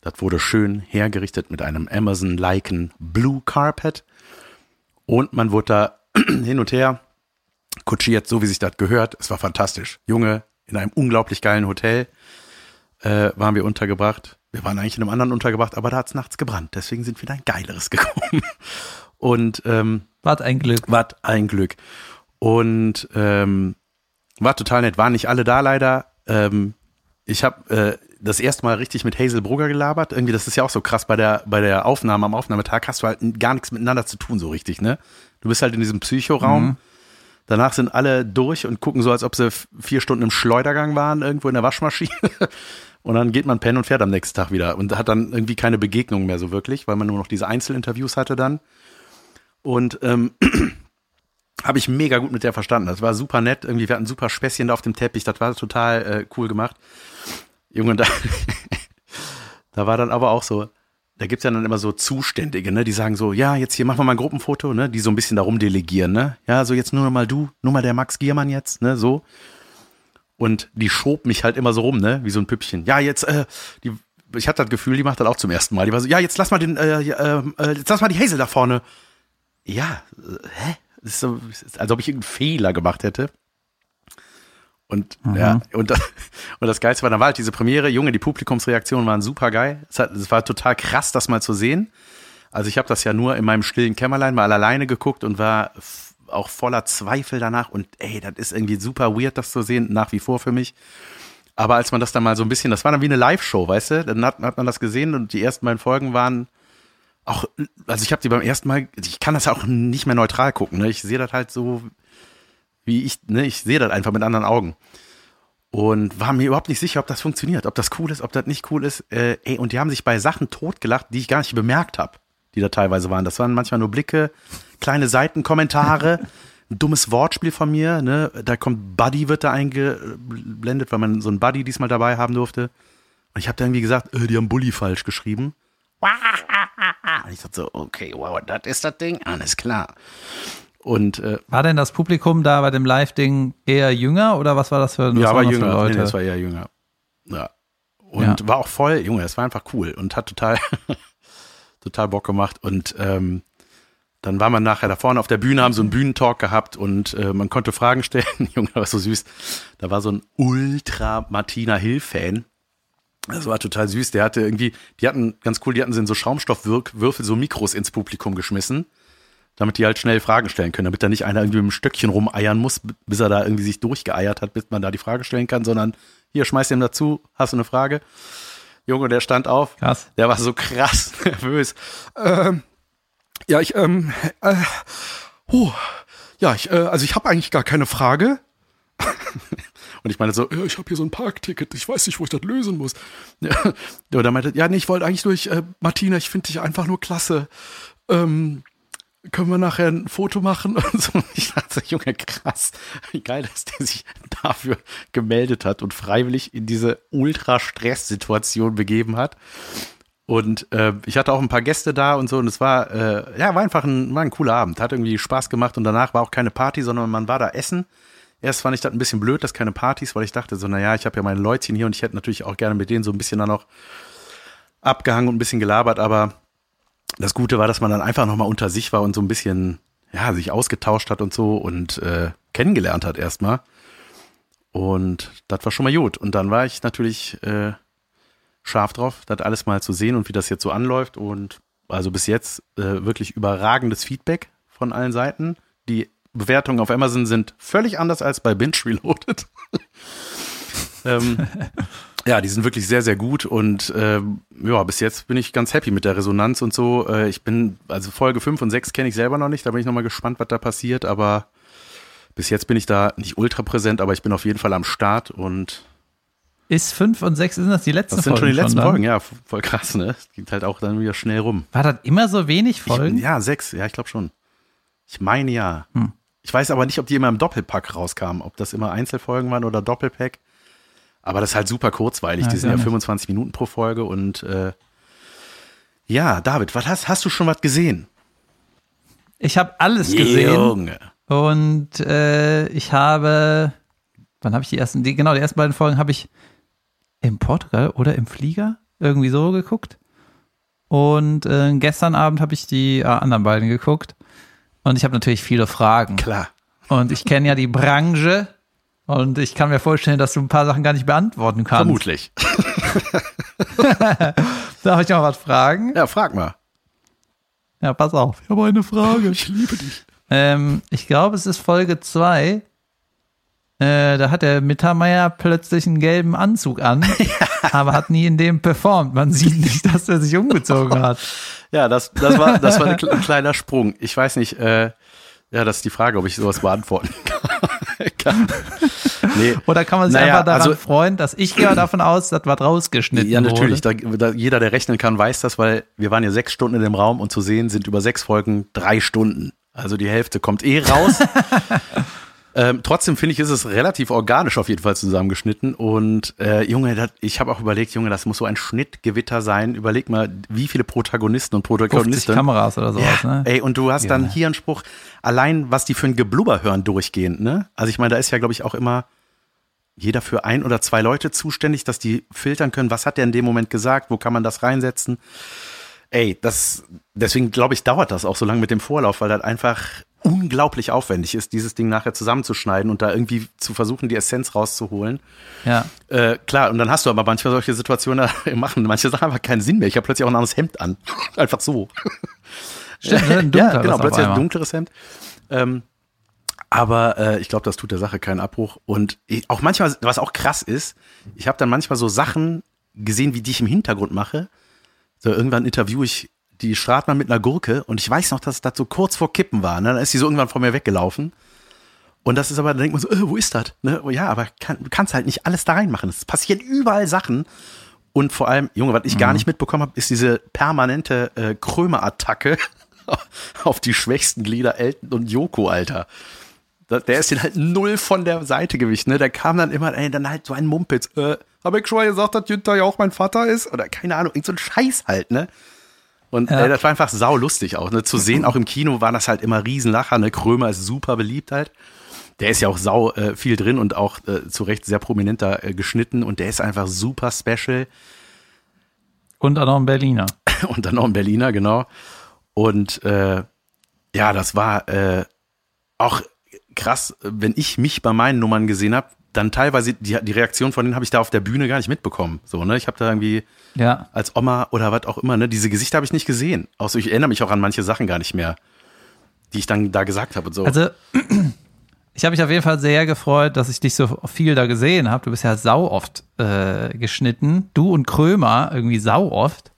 Das wurde schön hergerichtet mit einem Amazon-liken Blue Carpet. Und man wurde da hin und her kutschiert, so wie sich das gehört. Es war fantastisch. Junge, in einem unglaublich geilen Hotel äh, waren wir untergebracht. Wir waren eigentlich in einem anderen untergebracht, aber da hat's nachts gebrannt. Deswegen sind wir in ein geileres gekommen. Und ähm, Wart ein Glück. war ein Glück. Und ähm, war total nett. Waren nicht alle da leider. Ähm, ich habe äh, das erste Mal richtig mit Hazel Brugger gelabert. Irgendwie, das ist ja auch so krass bei der bei der Aufnahme am Aufnahmetag hast du halt gar nichts miteinander zu tun so richtig, ne? Du bist halt in diesem Psychoraum. Danach sind alle durch und gucken so, als ob sie vier Stunden im Schleudergang waren, irgendwo in der Waschmaschine. Und dann geht man pennen und fährt am nächsten Tag wieder und hat dann irgendwie keine Begegnung mehr so wirklich, weil man nur noch diese Einzelinterviews hatte dann. Und ähm, habe ich mega gut mit der verstanden. Das war super nett. Irgendwie, wir hatten super Späßchen da auf dem Teppich. Das war total äh, cool gemacht. Junge, da, da war dann aber auch so, da gibt's ja dann immer so Zuständige, ne, die sagen so, ja, jetzt hier machen wir mal ein Gruppenfoto, ne, die so ein bisschen darum delegieren, ne. Ja, so jetzt nur mal du, nur mal der Max Giermann jetzt, ne, so. Und die schob mich halt immer so rum, ne, wie so ein Püppchen. Ja, jetzt, äh, die, ich hatte das Gefühl, die macht das auch zum ersten Mal. Die war so, ja, jetzt lass mal den, äh, äh, äh, jetzt lass mal die Hazel da vorne. Ja, hä? Das ist so, als ob ich irgendeinen Fehler gemacht hätte. Und ja, und das, und das Geilste war, dann war halt diese Premiere, Junge, die Publikumsreaktionen waren super geil. Es, hat, es war total krass, das mal zu sehen. Also ich habe das ja nur in meinem stillen Kämmerlein mal alleine geguckt und war auch voller Zweifel danach. Und ey, das ist irgendwie super weird, das zu sehen, nach wie vor für mich. Aber als man das dann mal so ein bisschen, das war dann wie eine Live-Show, weißt du? Dann hat, hat man das gesehen und die ersten beiden Folgen waren auch, also ich habe die beim ersten Mal, ich kann das auch nicht mehr neutral gucken. Ne? Ich sehe das halt so, wie ich, ne, ich sehe das einfach mit anderen Augen. Und war mir überhaupt nicht sicher, ob das funktioniert, ob das cool ist, ob das nicht cool ist. Äh, ey, und die haben sich bei Sachen totgelacht, die ich gar nicht bemerkt habe, die da teilweise waren. Das waren manchmal nur Blicke, kleine Seitenkommentare, ein dummes Wortspiel von mir. Ne? Da kommt Buddy, wird da eingeblendet, weil man so einen Buddy diesmal dabei haben durfte. Und ich habe da irgendwie gesagt, äh, die haben Bully falsch geschrieben. Und ich dachte so, okay, wow, das ist das Ding, alles klar. Und äh, War denn das Publikum da bei dem Live-Ding eher jünger oder was war das für, was ja, für jünger. Nee, Leute? nee, das war eher jünger. Ja. Und Ja. war auch voll, Junge, es war einfach cool und hat total, total Bock gemacht. Und ähm, dann war man nachher da vorne auf der Bühne, haben so einen Bühnentalk gehabt und äh, man konnte Fragen stellen. Junge, das war so süß. Da war so ein Ultra Martina Hill-Fan. Das war total süß. Der hatte irgendwie, die hatten, ganz cool, die hatten so in so Schaumstoffwürfel, so Mikros ins Publikum geschmissen damit die halt schnell Fragen stellen können, damit da nicht einer irgendwie mit dem Stöckchen rumeiern muss, bis er da irgendwie sich durchgeeiert hat, bis man da die Frage stellen kann, sondern hier, schmeiß ihm dazu, hast du eine Frage? Junge, der stand auf. Krass. Der war so krass nervös. Ähm, ja, ich, ähm, äh, oh, ja, ich, äh, also ich habe eigentlich gar keine Frage. Und ich meine so, ja, ich habe hier so ein Parkticket, ich weiß nicht, wo ich das lösen muss. Ja, und er meinte, ja, nee, ich wollte eigentlich durch, äh, Martina, ich finde dich einfach nur klasse. Ähm, können wir nachher ein Foto machen und so. Ich dachte, Junge, krass, wie geil, dass der sich dafür gemeldet hat und freiwillig in diese Ultra-Stress-Situation begeben hat. Und äh, ich hatte auch ein paar Gäste da und so und es war, äh, ja, war einfach ein, war ein cooler Abend. Hat irgendwie Spaß gemacht und danach war auch keine Party, sondern man war da essen. Erst fand ich das ein bisschen blöd, dass keine Partys, weil ich dachte so, naja, ich habe ja meine Leutchen hier und ich hätte natürlich auch gerne mit denen so ein bisschen dann noch abgehangen und ein bisschen gelabert, aber das Gute war, dass man dann einfach nochmal unter sich war und so ein bisschen, ja, sich ausgetauscht hat und so und äh, kennengelernt hat erstmal. Und das war schon mal gut. Und dann war ich natürlich äh, scharf drauf, das alles mal zu sehen und wie das jetzt so anläuft. Und also bis jetzt äh, wirklich überragendes Feedback von allen Seiten. Die Bewertungen auf Amazon sind völlig anders als bei Binge Reloaded. ähm, ja, die sind wirklich sehr, sehr gut und ähm, ja, bis jetzt bin ich ganz happy mit der Resonanz und so. Äh, ich bin, also Folge 5 und 6 kenne ich selber noch nicht, da bin ich nochmal gespannt, was da passiert, aber bis jetzt bin ich da nicht ultra präsent, aber ich bin auf jeden Fall am Start und ist 5 und 6, sind das die letzten Das sind Folgen schon die letzten dann? Folgen, ja, voll krass, ne? Es geht halt auch dann wieder schnell rum. War das immer so wenig Folgen? Ich, ja, sechs, ja, ich glaube schon. Ich meine ja. Hm. Ich weiß aber nicht, ob die immer im Doppelpack rauskamen, ob das immer Einzelfolgen waren oder Doppelpack. Aber das ist halt super kurzweilig. Ja, die sind ja gerne. 25 Minuten pro Folge und äh, ja, David, was hast, hast du schon was gesehen? Ich habe alles gesehen Junge. und äh, ich habe, wann habe ich die ersten, die, genau, die ersten beiden Folgen habe ich in Portugal oder im Flieger irgendwie so geguckt. Und äh, gestern Abend habe ich die äh, anderen beiden geguckt. Und ich habe natürlich viele Fragen. Klar. Und ich kenne ja die Branche. Und ich kann mir vorstellen, dass du ein paar Sachen gar nicht beantworten kannst. Vermutlich. Darf ich noch was fragen? Ja, frag mal. Ja, pass auf. Ich habe eine Frage. Ich liebe dich. Ähm, ich glaube, es ist Folge 2. Äh, da hat der Mittermeier plötzlich einen gelben Anzug an, aber hat nie in dem performt. Man sieht nicht, dass er sich umgezogen hat. Ja, das, das war, das war ein kle- ein kleiner Sprung. Ich weiß nicht, äh, ja, das ist die Frage, ob ich sowas beantworten kann. nee. Oder kann man sich Naja, einfach daran also- freuen, dass ich gehe davon aus, dass was rausgeschnitten Ja, natürlich. Da, da, jeder, der rechnen kann, weiß das, weil wir waren ja sechs Stunden in dem Raum und zu sehen sind über sechs Folgen drei Stunden. Also die Hälfte kommt eh raus. ähm, trotzdem finde ich, ist es relativ organisch auf jeden Fall zusammengeschnitten. Und äh, Junge, das, ich habe auch überlegt, Junge, das muss so ein Schnittgewitter sein. Überleg mal, wie viele Protagonisten und 50 Protagonisten. Kameras oder sowas, Ja, ne? ey, und du hast dann Junge. hier einen Spruch, allein was die für ein Geblubber hören durchgehend, ne? Also ich meine, da ist ja, glaube ich, auch immer jeder für ein oder zwei Leute zuständig, dass die filtern können, was hat der in dem Moment gesagt, wo kann man das reinsetzen. Ey, das, deswegen glaube ich, dauert das auch so lange mit dem Vorlauf, weil das einfach unglaublich aufwendig ist, dieses Ding nachher zusammenzuschneiden und da irgendwie zu versuchen, die Essenz rauszuholen. Ja. Äh, klar, und dann hast du aber manchmal solche Situationen, da machen manche Sachen einfach keinen Sinn mehr. Ich habe plötzlich auch ein anderes Hemd an. Einfach so. Stimmt, ein ja, genau, plötzlich ein dunkleres Hemd. Ähm, aber äh, ich glaube, das tut der Sache keinen Abbruch. Und ich, auch manchmal, was auch krass ist, ich habe dann manchmal so Sachen gesehen, wie die ich im Hintergrund mache. So irgendwann interview ich die Stratmann mit einer Gurke und ich weiß noch, dass das so kurz vor Kippen war. Ne? Dann ist sie so irgendwann vor mir weggelaufen. Und das ist aber, dann denkt man so, äh, wo ist das? Ne? Oh, ja, aber kann, du kannst halt nicht alles da reinmachen. Es passieren überall Sachen. Und vor allem, Junge, was ich gar nicht mitbekommen habe, ist diese permanente äh, Krömer-Attacke auf die schwächsten Glieder Elton und Joko, Alter. Der ist den halt null von der Seite gewichen, ne? Der kam dann immer, ey, dann halt so ein Mumpitz. Äh, hab ich schon mal gesagt, dass Jutta ja auch mein Vater ist? Oder keine Ahnung, irgend so ein Scheiß halt, ne? Und Ja. äh, das war einfach sau lustig auch, ne? Zu sehen, auch im Kino waren das halt immer Riesenlacher, ne? Krömer ist super beliebt halt. Der ist ja auch sau äh, viel drin und auch äh, zu Recht sehr prominent da äh, geschnitten und der ist einfach super special. Und auch noch ein Berliner. und dann noch ein Berliner, genau. Und äh, ja, das war äh, auch krass, wenn ich mich bei meinen Nummern gesehen habe, dann teilweise die, die Reaktion von denen habe ich da auf der Bühne gar nicht mitbekommen. So, ne? Ich habe da irgendwie Ja. als Oma oder was auch immer, ne, diese Gesichter habe ich nicht gesehen. Außer ich erinnere mich auch an manche Sachen gar nicht mehr, die ich dann da gesagt habe und so. Also, ich habe mich auf jeden Fall sehr gefreut, dass ich dich so viel da gesehen habe. Du bist ja sau oft äh, geschnitten. Du und Krömer irgendwie sau oft.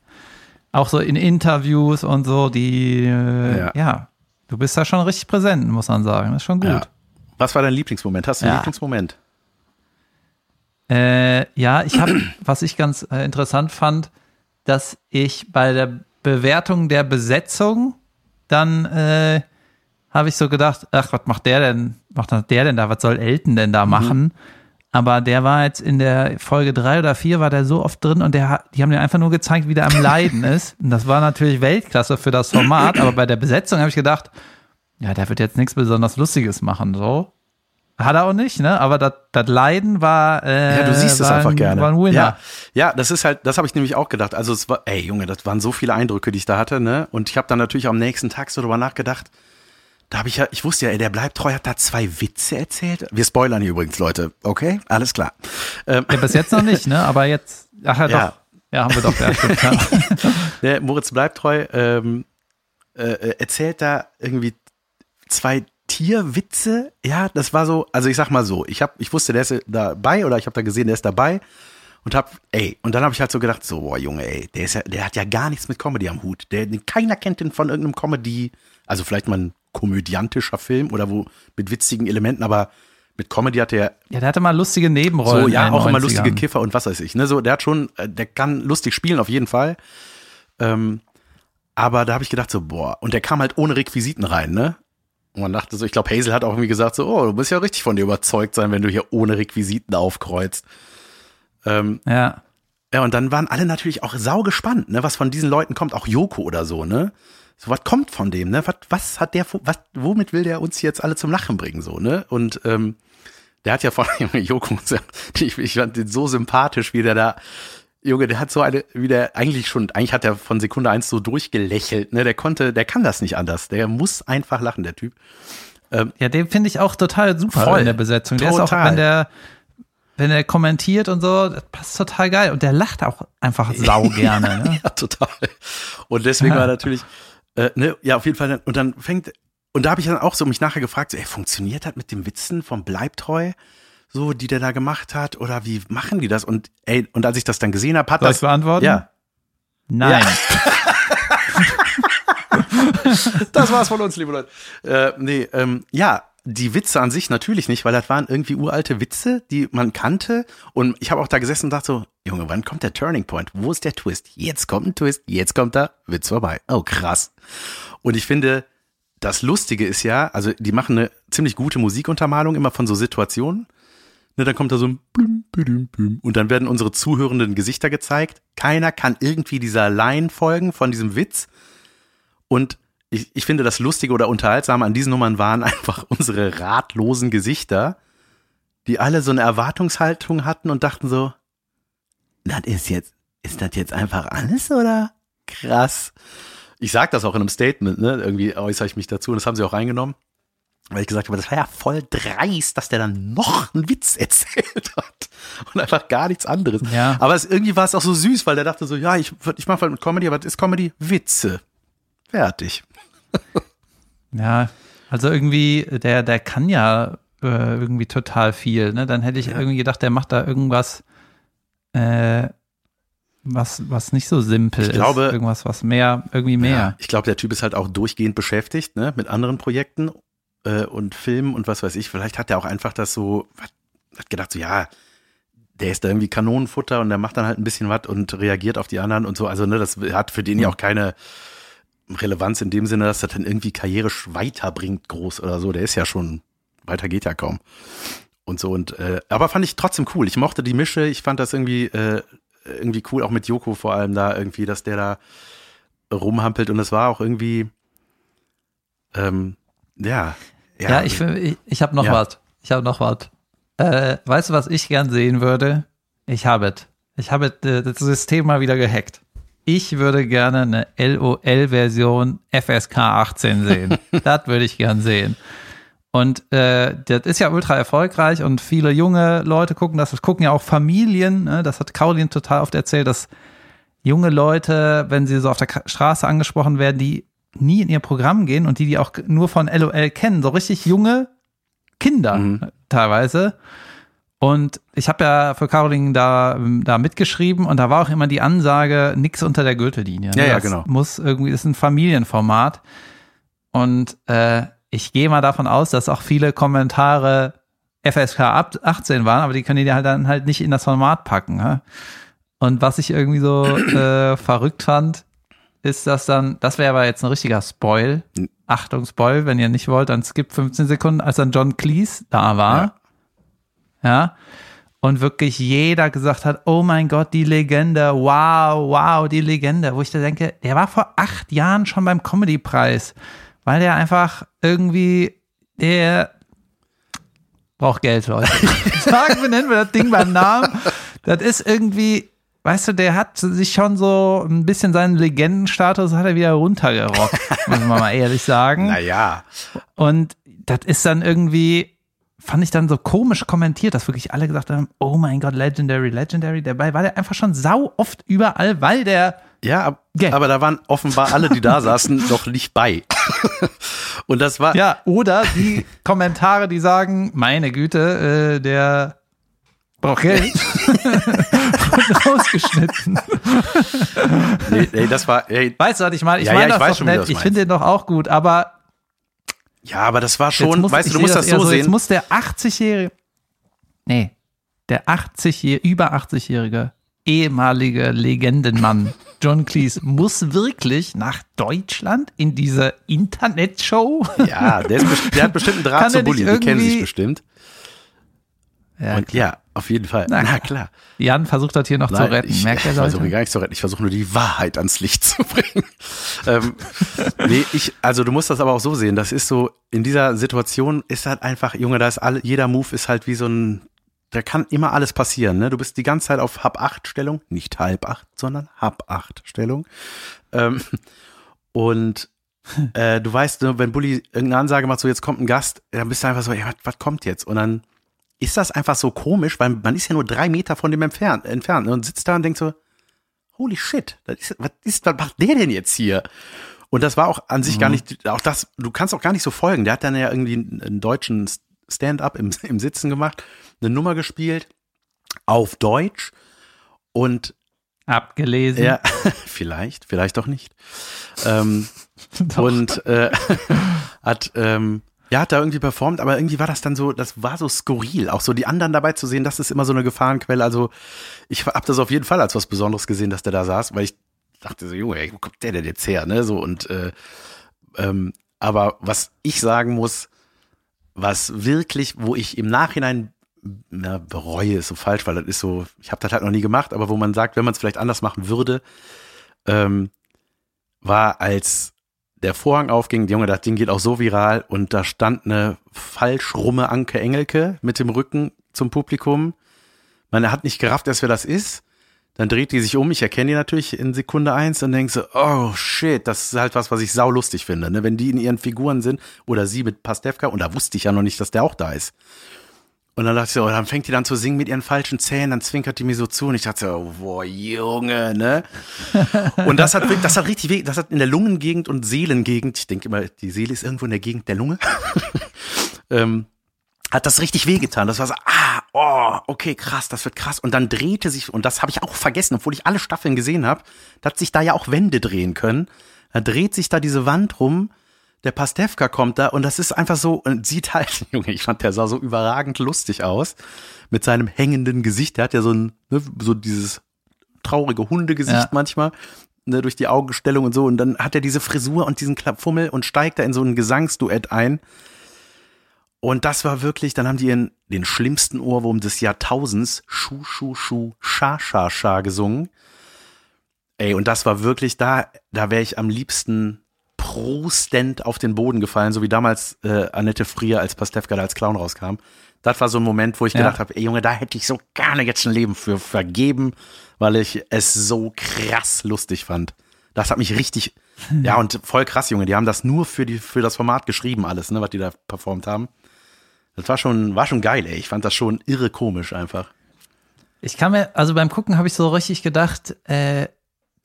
Auch so in Interviews und so, die, äh, Ja. ja. du bist da schon richtig präsent, muss man sagen. Das ist schon gut. ja. Was war dein Lieblingsmoment? Hast du einen. Lieblingsmoment? Äh, ja, ich habe, was ich ganz äh, interessant fand, dass ich bei der Bewertung der Besetzung dann äh, habe ich so gedacht, ach, was macht der denn, macht der denn da, was soll Elton denn da machen? Aber der war jetzt in der Folge drei oder vier war der so oft drin und der, die haben dir einfach nur gezeigt, wie der am Leiden ist. Und das war natürlich Weltklasse für das Format, aber bei der Besetzung habe ich gedacht, ja, der wird jetzt nichts besonders Lustiges machen, so. Hat er auch nicht, ne? Aber das Leiden war. Äh, Ja, du siehst es einfach ein, gerne. War ein Winner. Ja, ja, das ist halt, das habe ich nämlich auch gedacht. Also es war, ey Junge, das waren so viele Eindrücke, die ich da hatte, ne? Und ich habe dann natürlich am nächsten Tag so drüber nachgedacht. Da habe ich ja, ich wusste ja, ey, der bleibt treu, hat da zwei Witze erzählt. Wir spoilern hier übrigens, Leute. Okay, alles klar. Ähm, Ja, bis jetzt noch nicht, ne? Aber jetzt. Ach ja, Ja. doch. Ja, haben wir doch. Ja, stimmt, ja. der Moritz bleibt treu ähm, äh, äh, erzählt da irgendwie zwei Tierwitze. Ja, das war so, also ich sag mal so, ich hab, ich wusste, der ist dabei oder ich habe da gesehen, der ist dabei und hab, ey, und dann habe ich halt so gedacht, so, boah, Junge, ey, der ist ja, der hat ja gar nichts mit Comedy am Hut. Der, keiner kennt den von irgendeinem Comedy, also vielleicht mal ein komödiantischer Film oder wo mit witzigen Elementen, aber mit Comedy hat der ja, der hatte mal lustige Nebenrollen. so, ja, auch immer 90ern. lustige Kiffer und was weiß ich. Ne? So, der hat schon, äh, der kann lustig spielen auf jeden Fall. Ähm, aber da habe ich gedacht so, boah, und der kam halt ohne Requisiten rein, ne? Und man dachte so, ich glaube, Hazel hat auch irgendwie gesagt so, oh, du musst ja richtig von dir überzeugt sein, wenn du hier ohne Requisiten aufkreuzt. Ähm, Ja. ja, und dann waren alle natürlich auch sau gespannt, ne, was von diesen Leuten kommt, auch Joko oder so, ne? So, was kommt von dem, ne? Was, was hat der, was, womit will der uns jetzt alle zum Lachen bringen, so, ne? Und ähm, der hat ja von Joko, ich, ich fand den so sympathisch, wie der da, Junge, der hat so eine, wie der eigentlich schon, eigentlich hat er von Sekunde eins so durchgelächelt, ne? Der konnte, der kann das nicht anders. Der muss einfach lachen, der Typ. Ja, den finde ich auch total super Voll. in der Besetzung. Der ist auch, Total. wenn der, wenn er kommentiert und so, das passt total geil. Und der lacht auch einfach sau gerne. Ne? Ja, total. Und deswegen Ja. war natürlich, äh, ne, ja, auf jeden Fall, dann- und dann fängt, und da habe ich dann auch so mich nachher gefragt, so, ey, funktioniert das mit dem Witzen vom Bleibtreu? So, die der da gemacht hat, oder wie machen die das? Und ey, und als ich das dann gesehen habe, hat Soll das. beantworten? Ja, Nein. das war's von uns, liebe Leute. Äh, nee, ähm, ja, die Witze an sich natürlich nicht, weil das waren irgendwie uralte Witze, die man kannte. Und ich habe auch da gesessen und dachte so, Junge, wann kommt der Turning Point? Wo ist der Twist? Jetzt kommt ein Twist, jetzt kommt da Witz vorbei. Oh, krass. Und ich finde, das Lustige ist ja, also die machen eine ziemlich gute Musikuntermalung immer von so Situationen. Ne, dann kommt da so ein blüm, blüm, blüm. und dann werden unsere zuhörenden Gesichter gezeigt. Keiner kann irgendwie dieser Line folgen von diesem Witz. Und ich, ich finde, das Lustige oder Unterhaltsame an diesen Nummern waren einfach unsere ratlosen Gesichter, die alle so eine Erwartungshaltung hatten und dachten so, das ist jetzt, ist das jetzt einfach alles oder? Krass. Ich sag das auch in einem Statement, ne? Irgendwie äußere ich mich dazu und das haben sie auch reingenommen. Weil ich gesagt habe, das war ja voll dreist, dass der dann noch einen Witz erzählt hat. Und einfach gar nichts anderes. Ja. Aber es, irgendwie war es auch so süß, weil der dachte so, ja, ich, ich mache halt mit Comedy, aber was ist Comedy? Witze. Fertig. Ja, also irgendwie, der, der kann ja äh, irgendwie total viel. Ne? Dann hätte ich Ja. irgendwie gedacht, der macht da irgendwas, äh, was, was nicht so simpel Ich glaube- ist. Irgendwas, was mehr, irgendwie mehr. Ja, ich glaube, der Typ ist halt auch durchgehend beschäftigt, ne, mit anderen Projekten äh, und Filmen und was weiß ich. Vielleicht hat er auch einfach das so, hat gedacht so, ja, der ist da irgendwie Kanonenfutter und der macht dann halt ein bisschen was und reagiert auf die anderen und so. Also, ne, das hat für den ja auch keine Relevanz in dem Sinne, dass das dann irgendwie karrierisch weiterbringt, groß oder so. Der ist ja schon, weiter geht ja kaum. Und so und, äh, aber fand ich trotzdem cool. Ich mochte die Mische, ich fand das irgendwie, äh, irgendwie cool, auch mit Joko vor allem da irgendwie, dass der da rumhampelt und es war auch irgendwie, ähm, ja. Ja, ich, ich, ich habe noch Ja. was. Ich habe noch was. Äh, weißt du, was ich gern sehen würde? Ich habe es. Ich habe äh, das System mal wieder gehackt. Ich würde gerne eine LOL-Version FSK 18 sehen. das würde ich gern sehen. Und äh, das ist ja ultra erfolgreich und viele junge Leute gucken das. Das gucken ja auch Familien. Ne? Das hat Caroline total oft erzählt, dass junge Leute, wenn sie so auf der Straße angesprochen werden, die nie in ihr Programm gehen und die, die auch nur von LOL kennen, so richtig junge Kinder Mhm. teilweise. Und ich habe ja für Caroline da, da mitgeschrieben und da war auch immer die Ansage, nix unter der Gürtellinie. ne? Ja, ja, das genau. Muss irgendwie, das ist ein Familienformat. Und äh, ich gehe mal davon aus, dass auch viele Kommentare FSK ab 18 waren, aber die können die halt dann halt nicht in das Format packen. Ne? Und was ich irgendwie so äh, verrückt fand, ist das dann, das wäre aber jetzt ein richtiger Spoil. Achtung, Spoil, wenn ihr nicht wollt, dann skippt 15 Sekunden, als dann John Cleese da war. Ja. und wirklich jeder gesagt hat, oh mein Gott, die Legende, wow, wow, die Legende, wo ich da denke, der war vor acht Jahren schon beim Comedy-Preis, weil der einfach irgendwie, der braucht Geld, Leute. Sagen wir, nennen wir das Ding beim Namen. Das ist irgendwie, weißt du, der hat sich schon so ein bisschen seinen Legendenstatus hat er wieder runtergerockt, muss man mal ehrlich sagen. Naja. Und das ist dann irgendwie, fand ich dann so komisch kommentiert, dass wirklich alle gesagt haben, oh mein Gott, Legendary, Legendary. Dabei war der einfach schon sau oft überall, weil der Ja, ab, Gell. aber da waren offenbar alle, die da saßen, noch nicht bei. Und das war, Ja, oder die Kommentare, die sagen, meine Güte, äh, der braucht Geld. Und rausgeschnitten. nee, nee, das war, ey, Weißt du, was ich meine? Ich Ja, ja, meine ich das weiß doch schon, nett. das Ich finde den doch auch gut, aber ja, aber das war jetzt schon, muss, weißt du, du musst das eher so Jetzt sehen. muss der 80-jährige, nee, der 80-jährige, über 80-jährige ehemalige Legendenmann John Cleese muss wirklich nach Deutschland in diese Internetshow? Ja, der, der hat bestimmt einen Draht zu Bulli, die kennen sich bestimmt. Ja, Und ja, auf jeden Fall. Na Na, klar. Jan versucht das hier noch zu Nein, retten. Ich, Merkt ich er versuche gar nicht zu retten. Ich versuche nur die Wahrheit ans Licht zu bringen. ähm, nee, ich, also du musst das aber auch so sehen. Das ist so, in dieser Situation ist halt einfach, Junge, da ist alle, jeder Move ist halt wie so ein, da kann immer alles passieren, ne? Du bist die ganze Zeit auf Hab 8 Stellung, nicht halb 8, sondern Hab 8 Stellung. Ähm, und äh, du weißt, ne, wenn Bulli irgendeine Ansage macht, so jetzt kommt ein Gast, dann bist du einfach so, ey, was, was kommt jetzt? Und dann ist das einfach so komisch, weil man ist ja nur drei Meter von dem entfernt, entfernt ne, und sitzt da und denkt so, holy shit, ist, was, ist, was macht der denn jetzt hier? Und das war auch an sich gar nicht, auch das, du kannst auch gar nicht so folgen. Der hat dann ja irgendwie einen, deutschen Stand-up im, im Sitzen gemacht, eine Nummer gespielt auf Deutsch und Abgelesen. ja, vielleicht, vielleicht auch nicht. Ähm, und äh, hat ähm, ja hat da irgendwie performt, aber irgendwie war das dann so, das war so skurril, auch so die anderen dabei zu sehen, das ist immer so eine Gefahrenquelle. Also ich habe das auf jeden Fall als was Besonderes gesehen, dass der da saß, weil ich dachte so, Junge, wo kommt der denn jetzt her, ne? So und äh, ähm, aber was ich sagen muss, was wirklich, wo ich im Nachhinein na, bereue, ist so falsch, weil das ist so, ich habe das halt noch nie gemacht, aber wo man sagt, wenn man es vielleicht anders machen würde, ähm, war als der Vorhang aufging, Junge, das Ding geht auch so viral und da stand eine falsch rumme Anke Engelke mit dem Rücken zum Publikum. Man hat nicht gerafft, erst wer das ist. Dann dreht die sich um, ich erkenne die natürlich in Sekunde eins und denke so, oh shit, das ist halt was, was ich sau lustig finde, ne? wenn die in ihren Figuren sind oder sie mit Pastewka und da wusste ich ja noch nicht, dass der auch da ist. Und dann dachte ich so, oh, dann fängt die dann zu singen mit ihren falschen Zähnen, dann zwinkert die mir so zu und ich dachte so, oh, boah, Junge, ne? Und das hat, wirklich- das hat richtig weh, das hat in der Lungengegend und Seelengegend, ich denke immer, die Seele ist irgendwo in der Gegend der Lunge, ähm, hat das richtig wehgetan. Das war so, ah, oh, okay, krass, das wird krass. Und dann drehte sich, und das habe ich auch vergessen, obwohl ich alle Staffeln gesehen habe, dass sich da ja auch Wände drehen können. Da dreht sich da diese Wand rum, der Pastewka kommt da und das ist einfach so, und sieht halt, Junge, ich fand, der sah so überragend lustig aus. Mit seinem hängenden Gesicht. Der hat ja so ein, ne, so dieses traurige Hundegesicht Ja. manchmal, ne, durch die Augenstellung und so. Und dann hat er diese Frisur und diesen Klappfummel und steigt da in so ein Gesangsduett ein. Und das war wirklich, dann haben die in den schlimmsten Ohrwurm des Jahrtausends, Schuh, Schuh, Schuh, Scha, Scha, Scha gesungen. Ey, und das war wirklich da, da wäre ich am liebsten prostend auf den Boden gefallen, so wie damals äh, Annette Frier als Pastewka da als Clown rauskam. Das war so ein Moment, wo ich Ja. gedacht habe, ey Junge, da hätte ich so gerne jetzt ein Leben für vergeben, weil ich es so krass lustig fand. Das hat mich richtig, ja und voll krass, Junge. Die haben das nur für die für das Format geschrieben alles, ne, was die da performt haben. Das war schon war schon geil, ey. Ich fand das schon irre komisch einfach. Ich kann mir, also beim Gucken habe ich so richtig gedacht, äh,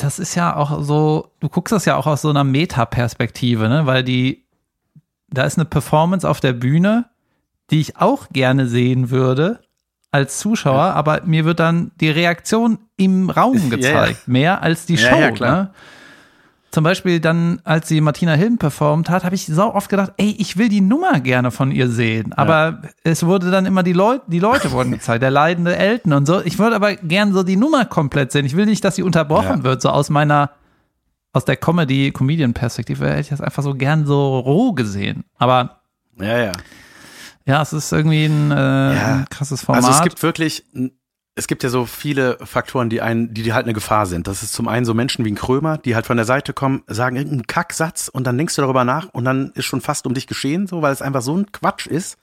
das ist ja auch so, du guckst das ja auch aus so einer Metaperspektive, ne? Weil die, da ist eine Performance auf der Bühne, die ich auch gerne sehen würde als Zuschauer, aber mir wird dann die Reaktion im Raum Ja, ja. gezeigt, mehr als die Ja, Show. ja, klar. Ne? Zum Beispiel dann, als sie Martina Hilm performt hat, habe ich so oft gedacht, ey, ich will die Nummer gerne von ihr sehen. Aber es wurde dann immer die Leute, die Leute wurden gezeigt, der leidende Elton und so. Ich würde aber gern so die Nummer komplett sehen. Ich will nicht, dass sie unterbrochen Ja. wird, so aus meiner, aus der Comedy-Comedian-Perspektive hätte ich das einfach so gern so roh gesehen. Aber Ja, ja. Ja, es ist irgendwie ein, äh, Ja. ein krasses Format. Also es gibt wirklich, es gibt ja so viele Faktoren, die einen, die dir halt eine Gefahr sind. Das ist zum einen so Menschen wie ein Krömer, die halt von der Seite kommen, sagen irgendeinen Kacksatz und dann denkst du darüber nach und dann ist schon fast um dich geschehen, so, weil es einfach so ein Quatsch ist.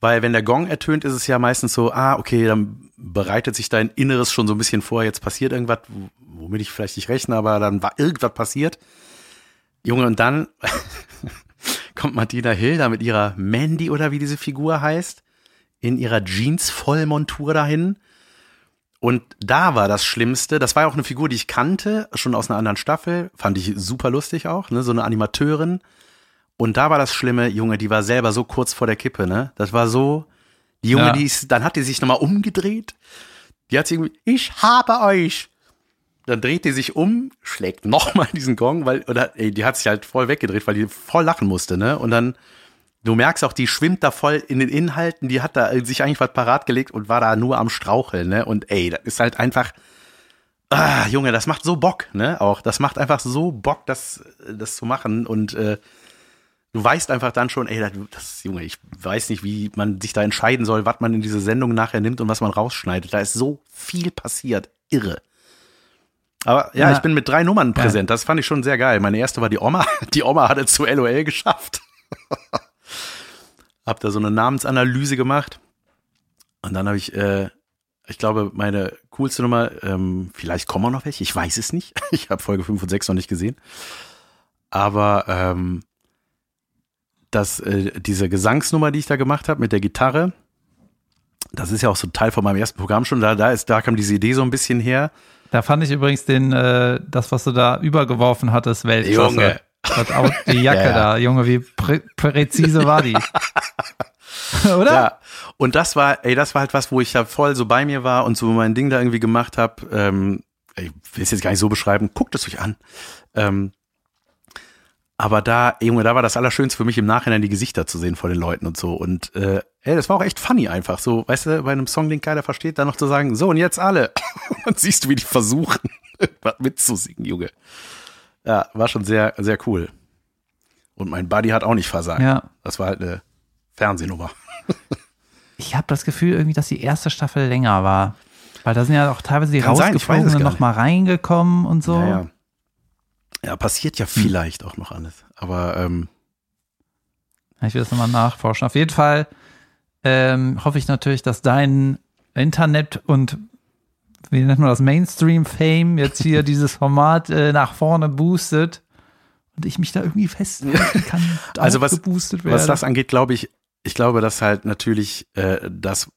Weil wenn der Gong ertönt, ist es ja meistens so, ah, okay, dann bereitet sich dein Inneres schon so ein bisschen vor, jetzt passiert irgendwas, womit ich vielleicht nicht rechne, aber dann war irgendwas passiert. Junge, und dann kommt Martina Hill da mit ihrer Mandy oder wie diese Figur heißt, in ihrer Jeans-Vollmontur dahin. Und da war das Schlimmste, das war ja auch eine Figur, die ich kannte, schon aus einer anderen Staffel, fand ich super lustig auch, ne, so eine Animateurin. Und da war das Schlimme, Junge, die war selber so kurz vor der Kippe, ne? Das war so, die Junge, Ja. die ist, dann hat die sich nochmal umgedreht. Die hat sich irgendwie, ich habe euch. Dann dreht die sich um, schlägt nochmal diesen Gong, weil, oder, ey, die hat sich halt voll weggedreht, weil die voll lachen musste, ne? Und dann, du merkst auch, die schwimmt da voll in den Inhalten, die hat da sich eigentlich was parat gelegt und war da nur am Straucheln, ne? Und ey, das ist halt einfach, ah, Junge, das macht so Bock, ne? Auch, das macht einfach so Bock, das, das zu machen und, äh, du weißt einfach dann schon, ey, das, das, Junge, ich weiß nicht, wie man sich da entscheiden soll, was man in diese Sendung nachher nimmt und was man rausschneidet. Da ist so viel passiert. Irre. Aber ja, Ja. ich bin mit drei Nummern präsent. Das fand ich schon sehr geil. Meine erste war die Oma. Die Oma hat es zu LOL geschafft. hab da so eine Namensanalyse gemacht. Und dann habe ich, äh, ich glaube, meine coolste Nummer, ähm, vielleicht kommen auch noch welche, ich weiß es nicht. Ich habe Folge 5 und 6 noch nicht gesehen. Aber ähm, dass äh, diese Gesangsnummer, die ich da gemacht habe mit der Gitarre, das ist ja auch so ein Teil von meinem ersten Programm schon. Da, da ist, da kam diese Idee so ein bisschen her. Da fand ich übrigens den, äh, das, was du da übergeworfen hattest, Weltklasse. Junge. Au- die Jacke Ja, ja. da, Junge, wie prä präzise war die. Oder? Ja. Und das war, ey, das war halt was, wo ich ja voll so bei mir war und so mein Ding da irgendwie gemacht habe. Ähm, ich will es jetzt gar nicht so beschreiben. Guckt es euch an. Ähm, aber da, ey, Junge, da war das Allerschönste für mich im Nachhinein die Gesichter zu sehen vor den Leuten und so. Und äh, ey, das war auch echt funny einfach. So, weißt du, bei einem Song, den keiner versteht, dann noch zu sagen, so und jetzt alle. und siehst du, wie die versuchen, was mitzusingen, Junge. Ja, war schon sehr, sehr cool. Und mein Buddy hat auch nicht versagt. Ja. Das war halt eine Fernsehnummer. Ich habe das Gefühl irgendwie, dass die erste Staffel länger war. Weil da sind ja auch teilweise die Kann Rausgeflogenen gar noch mal reingekommen und so. Ja, ja. ja, passiert ja vielleicht auch noch alles. Aber ähm, Ich will das nochmal nachforschen. Auf jeden Fall ähm, hoffe ich natürlich, dass dein Internet und wie nennt man das, Mainstream-Fame jetzt hier dieses Format äh, nach vorne boostet und ich mich da irgendwie festhalten kann. Also was- was das angeht, glaube ich, ich glaube, dass halt natürlich, äh, dass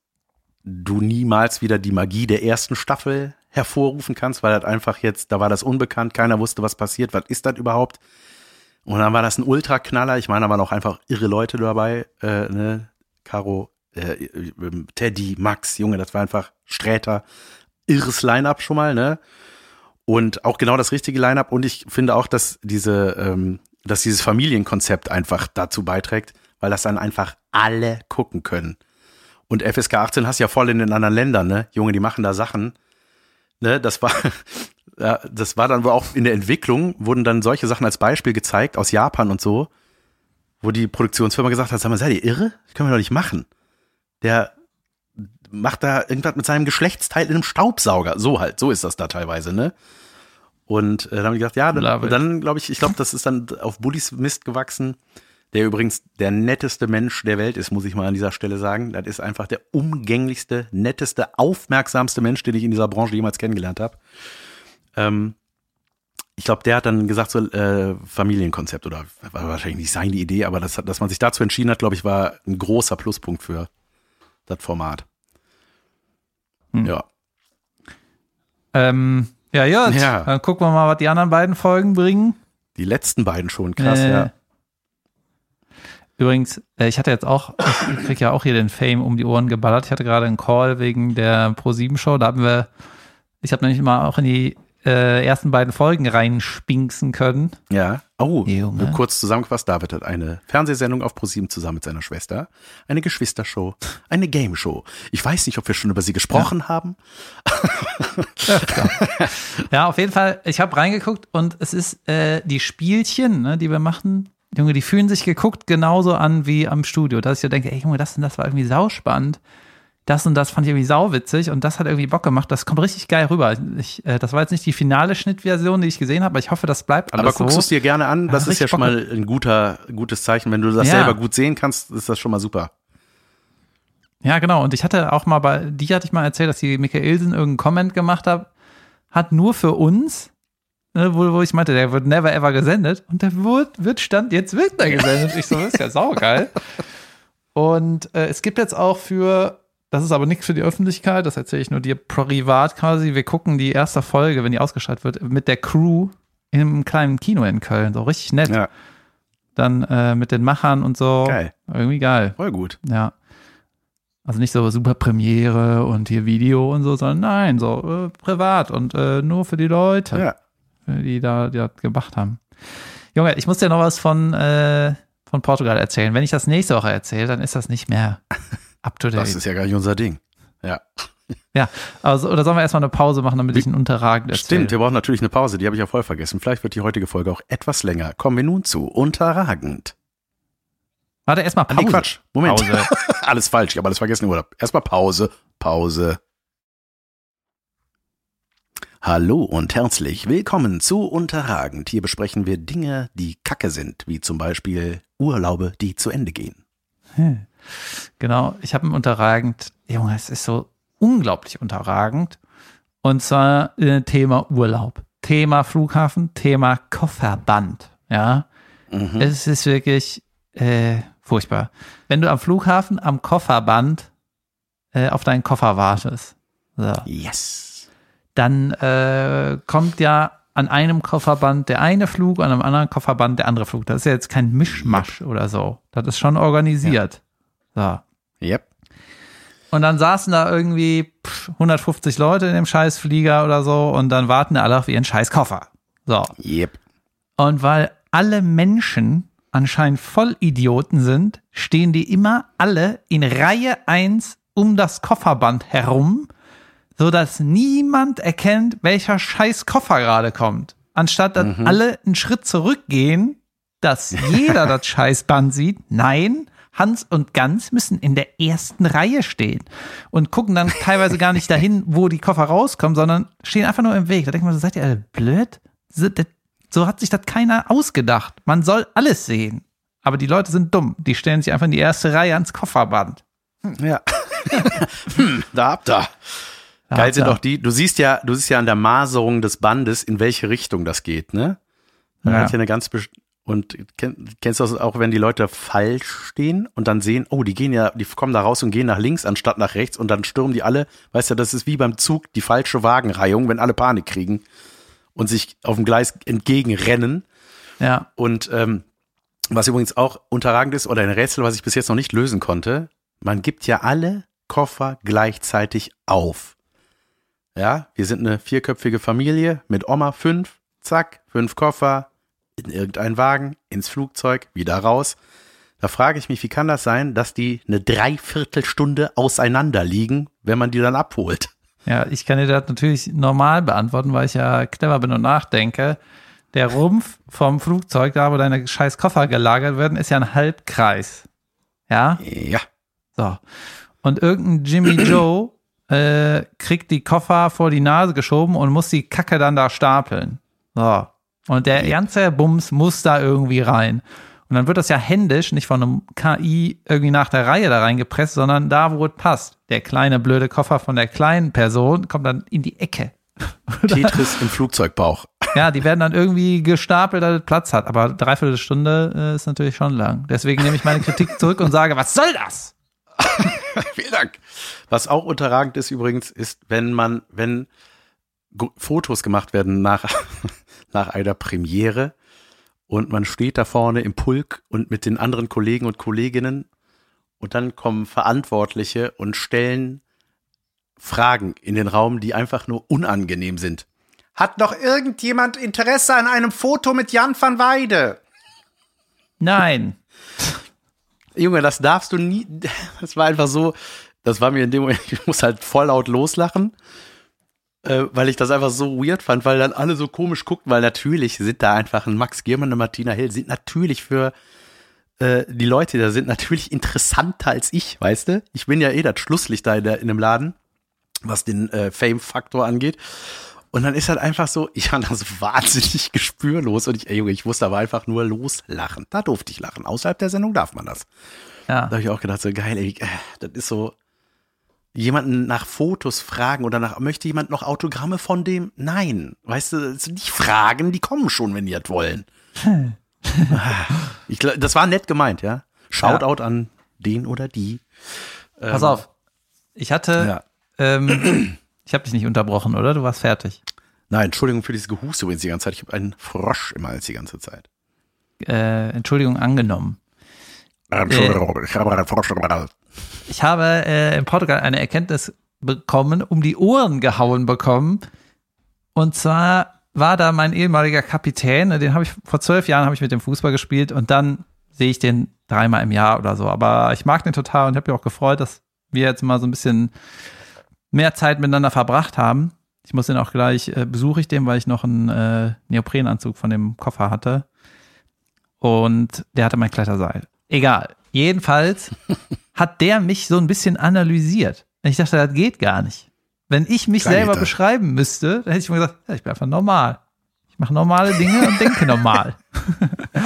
du niemals wieder die Magie der ersten Staffel hervorrufen kannst, weil halt einfach jetzt, da war das unbekannt, keiner wusste, was passiert, was ist das überhaupt? Und dann war das ein Ultraknaller. Ich meine, da waren auch einfach irre Leute dabei, äh, ne? Caro, äh, Teddy, Max, Junge, das war einfach Sträter, irres Line-Up schon mal, ne? Und auch genau das richtige Line-Up. Und ich finde auch, dass diese, ähm, dass dieses Familienkonzept einfach dazu beiträgt, weil das dann einfach alle gucken können. Und FSK 18 hast ja voll in den anderen Ländern, ne? Junge, die machen da Sachen. Ne, das war, ja, das war dann wohl auch in der Entwicklung, wurden dann solche Sachen als Beispiel gezeigt aus Japan und so, wo die Produktionsfirma gesagt hat, sag mal, seid ihr irre? Das können wir doch nicht machen. Der macht da irgendwas mit seinem Geschlechtsteil in einem Staubsauger. So halt, so ist das da teilweise, ne? Und äh, dann habe ich gedacht, ja, dann, dann glaube ich, ich glaube, das ist dann auf Bullies Mist gewachsen, der übrigens der netteste Mensch der Welt ist, muss ich mal an dieser Stelle sagen. Das ist einfach der umgänglichste, netteste, aufmerksamste Mensch, den ich in dieser Branche jemals kennengelernt habe. Ähm, ich glaube, der hat dann gesagt, so äh, Familienkonzept oder war wahrscheinlich nicht seine Idee, aber das, dass man sich dazu entschieden hat, glaube ich, war ein großer Pluspunkt für das Format. Hm. Ja. ähm, ja, gut. Ja. Dann gucken wir mal, was die anderen beiden Folgen bringen. Die letzten beiden schon, krass, Äh, ja. Übrigens, äh, ich hatte jetzt auch, ich krieg ja auch hier den Fame um die Ohren geballert. Ich hatte gerade einen Call wegen der Pro7-Show. Da haben wir, ich habe nämlich mal auch in die äh, ersten beiden Folgen reinspinksen können. Ja. Oh, Junge. nur kurz zusammengefasst, David hat eine Fernsehsendung auf ProSieben zusammen mit seiner Schwester, eine Geschwistershow, eine Game-Show. Ich weiß nicht, ob wir schon über sie gesprochen haben. Ja, auf jeden Fall, ich habe reingeguckt und es ist äh, die Spielchen, ne, die wir machen, Junge, die fühlen sich geguckt genauso an wie am Studio. Dass ich ja denke, ey Junge, das das war irgendwie sauspannend. Das und das fand ich irgendwie sauwitzig und das hat irgendwie Bock gemacht. Das kommt richtig geil rüber. Ich, äh, das war jetzt nicht die finale Schnittversion, die ich gesehen habe, aber ich hoffe, das bleibt alles Aber guckst so. du es dir gerne an? Das Ja, ist ja schon mal ein guter, gutes Zeichen. Wenn du das Ja. selber gut sehen kannst, ist das schon mal super. Ja, genau. Und ich hatte auch mal bei, die hatte ich mal erzählt, dass die Michaelsen irgendeinen Comment gemacht hat, hat nur für uns, ne, wo, wo ich meinte, der wird never ever gesendet. Und der wird, wird stand, jetzt wird der gesendet. Ich so, das ist ja saugeil. Und äh, es gibt jetzt auch für, das ist aber nichts für die Öffentlichkeit, das erzähle ich nur dir privat quasi. Wir gucken die erste Folge, wenn die ausgestrahlt wird, mit der Crew im kleinen Kino in Köln. So richtig nett. Ja, Dann äh, mit den Machern und so. Geil. Irgendwie geil. voll gut. Ja. Also nicht so super Premiere und hier Video und so, sondern nein, so äh, privat und äh, nur für die Leute, Ja. die da die das gemacht haben. Junge, ich muss dir noch was von, äh, von Portugal erzählen. Wenn ich das nächste Woche erzähle, dann ist das nicht mehr up to date. Das ist ja gar nicht unser Ding. Ja. ja, also, oder sollen wir erstmal eine Pause machen, damit ich einen unterragend erzähle? Stimmt, wir brauchen natürlich eine Pause, die habe ich ja voll vergessen. Vielleicht wird die heutige Folge auch etwas länger. Kommen wir nun zu Unterragend. Warte, erstmal Ah, Pause. nee, Quatsch. Moment. Pause. alles falsch, ich habe alles vergessen im Urlaub. Erstmal Pause, Pause. Hallo und herzlich willkommen zu Unterragend. Hier besprechen wir Dinge, die kacke sind, wie zum Beispiel Urlaube, die zu Ende gehen. Genau, ich habe ein unterragend, Junge, es ist so unglaublich unterragend. Und zwar äh, Thema Urlaub, Thema Flughafen, Thema Kofferband. Ja, Mhm. es ist wirklich äh, furchtbar. Wenn du am Flughafen am Kofferband äh, auf deinen Koffer wartest, so, Yes. dann äh, kommt ja an einem Kofferband der eine Flug, an einem anderen Kofferband der andere Flug. Das ist ja jetzt kein Mischmasch oder so. Das ist schon organisiert. So. Yep. Und dann saßen da irgendwie pff, 150 Leute in dem Scheißflieger oder so und dann warten alle auf ihren Scheißkoffer. So. Yep. Und weil alle Menschen anscheinend Vollidioten sind, stehen die immer alle in Reihe 1 um das Kofferband herum, so dass niemand erkennt, welcher scheiß Koffer gerade kommt. Anstatt dass alle einen Schritt zurückgehen, dass jeder das Scheißband sieht. Nein, Hans und Gans müssen in der ersten Reihe stehen und gucken dann teilweise gar nicht dahin, wo die Koffer rauskommen, sondern stehen einfach nur im Weg. Da denkt man so, seid ihr alle blöd? So, hat sich das keiner ausgedacht. Man soll alles sehen. Aber die Leute sind dumm. Die stellen sich einfach in die erste Reihe ans Kofferband. Ja. hm, da habt ihr. Da Geil sind doch die, du siehst ja, du siehst ja an der Maserung des Bandes, in welche Richtung das geht, ne? Da Ja. hat ja eine ganz und kenn, kennst du das auch, wenn die Leute falsch stehen und dann sehen, oh, die gehen ja, die kommen da raus und gehen nach links anstatt nach rechts und dann stürmen die alle, weißt du, das ist wie beim Zug die falsche Wagenreihung, wenn alle Panik kriegen und sich auf dem Gleis entgegenrennen. Ja. Und ähm, was übrigens auch unterragend ist oder ein Rätsel, was ich bis jetzt noch nicht lösen konnte, man gibt ja alle Koffer gleichzeitig auf. Ja, wir sind eine vierköpfige Familie mit Oma fünf, zack, fünf Koffer, in irgendeinen Wagen, ins Flugzeug, wieder raus. Da frage ich mich, wie kann das sein, dass die eine Dreiviertelstunde auseinander liegen, wenn man die dann abholt? Ja, ich kann dir das natürlich normal beantworten, weil ich ja clever bin und nachdenke. Der Rumpf vom Flugzeug, da wo deine scheiß Koffer gelagert werden, ist ja ein Halbkreis. Ja? Ja, So. Und irgendein Jimmy Joe äh, kriegt die Koffer vor die Nase geschoben und muss die Kacke dann da stapeln. So. Und der ganze Bums muss da irgendwie rein. Und dann wird das ja händisch, nicht von einem KI irgendwie nach der Reihe da reingepresst, sondern da, wo es passt. Der kleine blöde Koffer von der kleinen Person kommt dann in die Ecke. Tetris im Flugzeugbauch. Ja, die werden dann irgendwie gestapelt, dass es Platz hat. Aber dreiviertel Stunde äh, ist natürlich schon lang. Deswegen nehme ich meine Kritik zurück und sage, was soll das? Vielen Dank. Was auch unterragend ist übrigens, ist, wenn man, wenn Fotos gemacht werden nach, nach einer Premiere und man steht da vorne im Pulk und mit den anderen Kollegen und Kolleginnen und dann kommen Verantwortliche und stellen Fragen in den Raum, die einfach nur unangenehm sind. Hat noch irgendjemand Interesse an einem Foto mit Jan van Weide? Nein. Junge, das darfst du nie. Das war einfach so, das war mir in dem Moment, ich muss halt voll laut loslachen. Äh, weil ich das einfach so weird fand, weil dann alle so komisch guckten, weil natürlich sind da einfach ein Max Giermann und Martina Hill sind natürlich für äh, die Leute, da sind natürlich interessanter als ich, weißt du? Ich bin ja eh das Schlusslicht da in, der, in dem Laden, was den äh, Fame-Faktor angeht. Und dann ist halt einfach so, ich war da so wahnsinnig gespürlos und ich, ey Junge, ich wusste aber einfach nur loslachen. Da durfte ich lachen. Außerhalb der Sendung darf man das. Ja. Da habe ich auch gedacht, so geil, ey, äh, das ist so, jemanden nach Fotos fragen oder nach, möchte jemand noch Autogramme von dem? Nein. Weißt du, nicht Fragen, die kommen schon, wenn die das wollen. ich, glaub, das war nett gemeint, ja. Shoutout ja. an den oder die. Pass ähm, auf. Ich hatte, ja. ähm, ich habe dich nicht unterbrochen, oder? Du warst fertig. Nein, Entschuldigung für dieses Gehuste übrigens die ganze Zeit. Ich habe einen Frosch im Hals die ganze Zeit. Äh, Entschuldigung angenommen. Entschuldigung, äh, ich habe einen Frosch im Hals. Ich habe äh, in Portugal eine Erkenntnis bekommen, um die Ohren gehauen bekommen. Und zwar war da mein ehemaliger Kapitän, den habe ich vor zwölf Jahren habe ich mit dem Fußball gespielt und dann sehe ich den dreimal im Jahr oder so. Aber ich mag den total und habe mich auch gefreut, dass wir jetzt mal so ein bisschen mehr Zeit miteinander verbracht haben. Ich muss den auch gleich, äh, besuche ich den, weil ich noch einen äh, Neoprenanzug von dem Koffer hatte. Und der hatte mein Kletterseil. Egal. Jedenfalls hat der mich so ein bisschen analysiert. Ich dachte, das geht gar nicht. Wenn ich mich selber Alter. beschreiben müsste, dann hätte ich mir gesagt, ja, ich bin einfach normal. Ich mache normale Dinge und denke normal.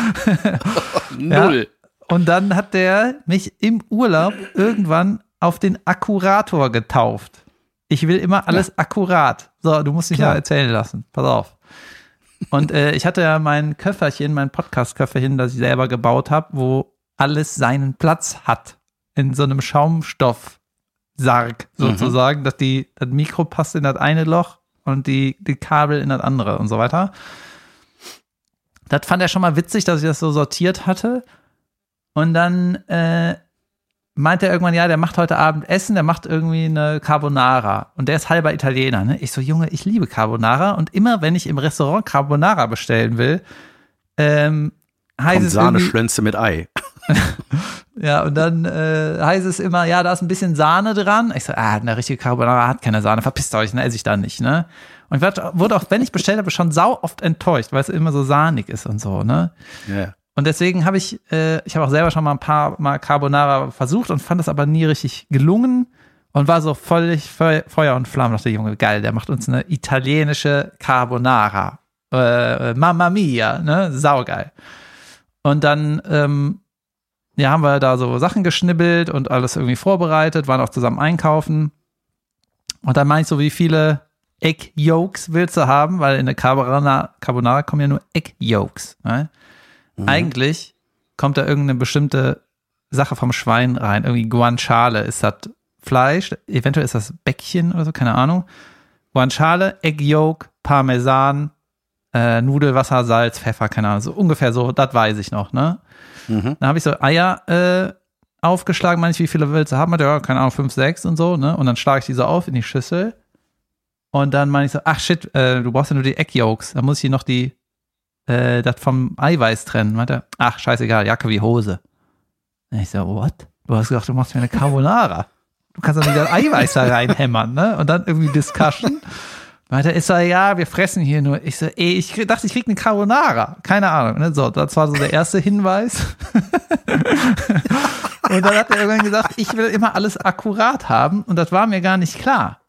Null. Ja. Und dann hat der mich im Urlaub irgendwann auf den Akkurator getauft. Ich will immer alles ja. akkurat. So, du musst dich ja erzählen lassen. Pass auf. Und äh, ich hatte ja mein Köfferchen, mein Podcast-Köfferchen, das ich selber gebaut habe, wo alles seinen Platz hat. In so einem Schaumstoffsarg mhm. sozusagen, mhm. dass die, das Mikro passt in das eine Loch und die, die Kabel in das andere und so weiter. Das fand er schon mal witzig, dass ich das so sortiert hatte. Und dann äh, meinte er irgendwann, ja, der macht heute Abend Essen, der macht irgendwie eine Carbonara. Und der ist halber Italiener. Ne? Ich so, Junge, ich liebe Carbonara. Und immer, wenn ich im Restaurant Carbonara bestellen will, ähm, heißt Kommt es Sahneschlönze mit Ei. ja, und dann äh, heißt es immer, ja, da ist ein bisschen Sahne dran. Ich so, ah, eine richtige Carbonara hat keine Sahne, verpisst euch, ne, esse ich da nicht, ne? Und ich wurde auch, wenn ich bestellt habe, schon sau oft enttäuscht, weil es immer so sahnig ist und so, ne? Ja. Und deswegen habe ich, äh, ich habe auch selber schon mal ein paar Mal Carbonara versucht und fand das aber nie richtig gelungen und war so völlig Feuer und Flamme. Dachte, Junge, geil, der macht uns eine italienische Carbonara. Äh, Mamma mia, ne? Saugeil. Und dann, ähm, ja, haben wir da so Sachen geschnibbelt und alles irgendwie vorbereitet, waren auch zusammen einkaufen. Und dann meine ich so, wie viele Egg-Yolks willst du haben? Weil in der Carbonara, Carbonara kommen ja nur Egg-Yolks. Ne? Mhm. Eigentlich kommt da irgendeine bestimmte Sache vom Schwein rein. Irgendwie Guanciale ist das Fleisch, eventuell ist das Bäckchen oder so, keine Ahnung. Guanciale, Egg Yolk, Parmesan, äh, Nudelwasser, Salz, Pfeffer, keine Ahnung, so ungefähr so, das weiß ich noch, ne? Mhm. Dann habe ich so Eier äh, aufgeschlagen, meine ich, wie viele willst du haben? Ja, keine Ahnung, fünf, sechs und so, ne? Und dann schlage ich die so auf in die Schüssel. Und dann meine ich so, ach shit, äh, du brauchst ja nur die Egg Yolks. Da muss ich hier noch die äh, das vom Eiweiß trennen. Meinte, ach, scheißegal, Jacke wie Hose. Und ich so, what? Du hast gesagt, du machst mir eine Carbonara. Du kannst nicht das Eiweiß da reinhämmern, ne? Und dann irgendwie Discussion. Meinte, ist er, ja, wir fressen hier nur. Ich so, ey, ich dachte, ich krieg eine Carbonara. Keine Ahnung. Ne? So, das war so der erste Hinweis. und dann hat er irgendwann gesagt, ich will immer alles akkurat haben. Und das war mir gar nicht klar.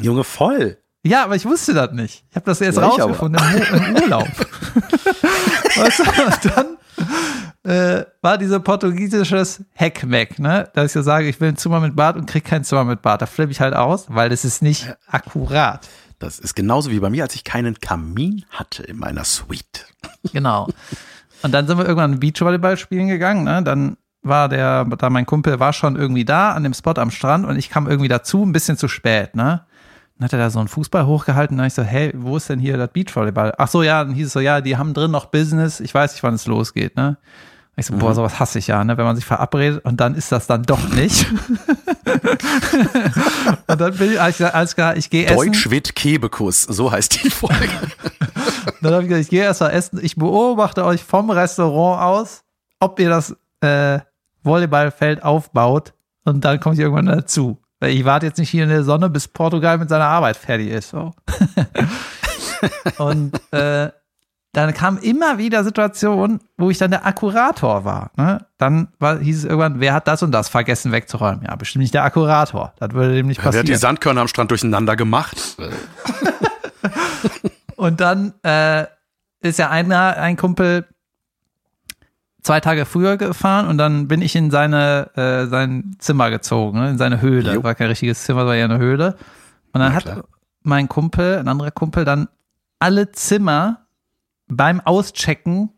Junge, voll. Ja, aber ich wusste das nicht. Ich habe das jetzt ja, rausgefunden im, im, Urlaub. weißt du, und dann äh, war dieser portugiesisches Heckmeck, ne? Dass ich so sage, ich will ein Zimmer mit Bad und krieg kein Zimmer mit Bad. Da flippe ich halt aus, weil das ist nicht akkurat. Das ist genauso wie bei mir, als ich keinen Kamin hatte in meiner Suite. Genau. Und dann sind wir irgendwann Beachvolleyball spielen gegangen, ne? Dann war der, da mein Kumpel war schon irgendwie da an dem Spot am Strand und ich kam irgendwie dazu, ein bisschen zu spät, ne? Dann hat er da so einen Fußball hochgehalten. Dann ich so, hey, wo ist denn hier das Beachvolleyball? Ach so, ja, dann hieß es so, ja, die haben drin noch Business. Ich weiß nicht, wann es losgeht, ne? Ich so, mhm. boah, sowas hasse ich ja, ne? Wenn man sich verabredet und dann ist das dann doch nicht. und dann bin ich, alles klar, alles klar ich gehe essen. Deutsch Kebekus, so heißt die Folge. dann habe ich gesagt, ich gehe erst mal essen. Ich beobachte euch vom Restaurant aus, ob ihr das äh, Volleyballfeld aufbaut und dann komme ich irgendwann dazu. Weil ich warte jetzt nicht hier in der Sonne, bis Portugal mit seiner Arbeit fertig ist. So. und äh, dann kam immer wieder Situationen, wo ich dann der Akkurator war. Ne? Dann war, hieß es irgendwann, wer hat das und das vergessen wegzuräumen? Ja, bestimmt nicht der Akkurator. Das würde dem nicht passieren. der hat die Sandkörner am Strand durcheinander gemacht. Und dann äh, ist ja einer, ein Kumpel zwei Tage früher gefahren und dann bin ich in seine äh, sein Zimmer gezogen, ne, in seine Höhle. Jo. War kein richtiges Zimmer, war ja eine Höhle. Und dann hat mein Kumpel, ein anderer Kumpel, dann alle Zimmer beim Auschecken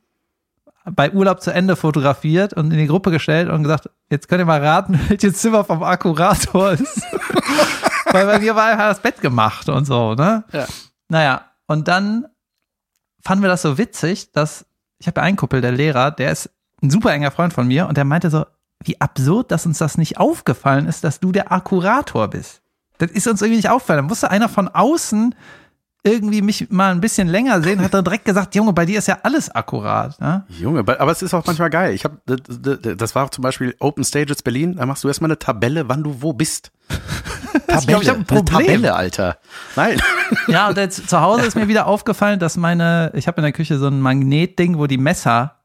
bei Urlaub zu Ende fotografiert und in die Gruppe gestellt und gesagt, jetzt könnt ihr mal raten, welches Zimmer vom Akkurator ist. Weil bei mir war einfach das Bett gemacht und so, ne? Ja. Naja, und dann fanden wir das so witzig, dass ich habe ja einen Kumpel, der Lehrer, der ist ein super enger Freund von mir und der meinte so, wie absurd, dass uns das nicht aufgefallen ist, dass du der Akkurator bist. Das ist uns irgendwie nicht aufgefallen. Da musste einer von außen irgendwie mich mal ein bisschen länger sehen, hat dann direkt gesagt, Junge, bei dir ist ja alles akkurat. Ne? Junge, aber es ist auch manchmal geil. Ich habe, das war zum Beispiel Open Stages Berlin. Da machst du erstmal eine Tabelle, wann du wo bist. Ich glaube, ich habe ein Eine Problem. Tabelle, Alter. Nein. Ja, und jetzt zu Hause ist mir wieder aufgefallen, dass meine, ich habe in der Küche so ein Magnetding, wo die Messer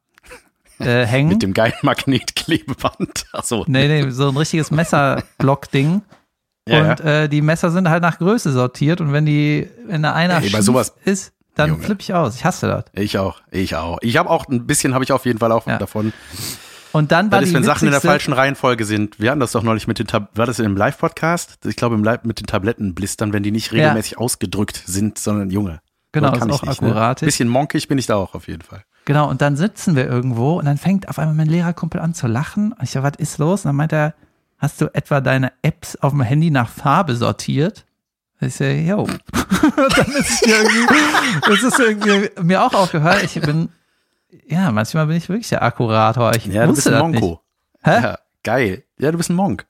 äh, hängen. Mit dem geilen Magnetklebeband. Achso. Nee, nee, so ein richtiges Messerblock-Ding. Ja, und Äh, die Messer sind halt nach Größe sortiert und wenn die, wenn da einer Ey, sowas- ist, dann Junge. flippe ich aus. Ich hasse das. Ich auch, ich auch. Ich habe auch ein bisschen, habe ich auf jeden Fall auch Ja. davon. Und dann war Das ist, wenn Sachen in der falschen Reihenfolge sind. Wir hatten das doch neulich mit den, Tab war das in dem Live-Podcast? Ich glaube im Live mit den Tablettenblistern, wenn die nicht regelmäßig ausgedrückt sind, sondern Junge. Genau, kann ist auch nicht, ne? akkurat. Bisschen monkig bin ich da auch auf jeden Fall. Genau, und dann sitzen wir irgendwo und dann fängt auf einmal mein Lehrerkumpel an zu lachen. Und ich so, was ist los? Und dann meint er, hast du etwa deine Apps auf dem Handy nach Farbe sortiert? Ich so, yo. dann ist es irgendwie, das ist irgendwie mir auch aufgehört. Ich bin, ja, manchmal bin ich wirklich der Akkurator. Ich Ja, du bist ein Monko. Hä? Ja, geil. Ja, du bist ein Monk.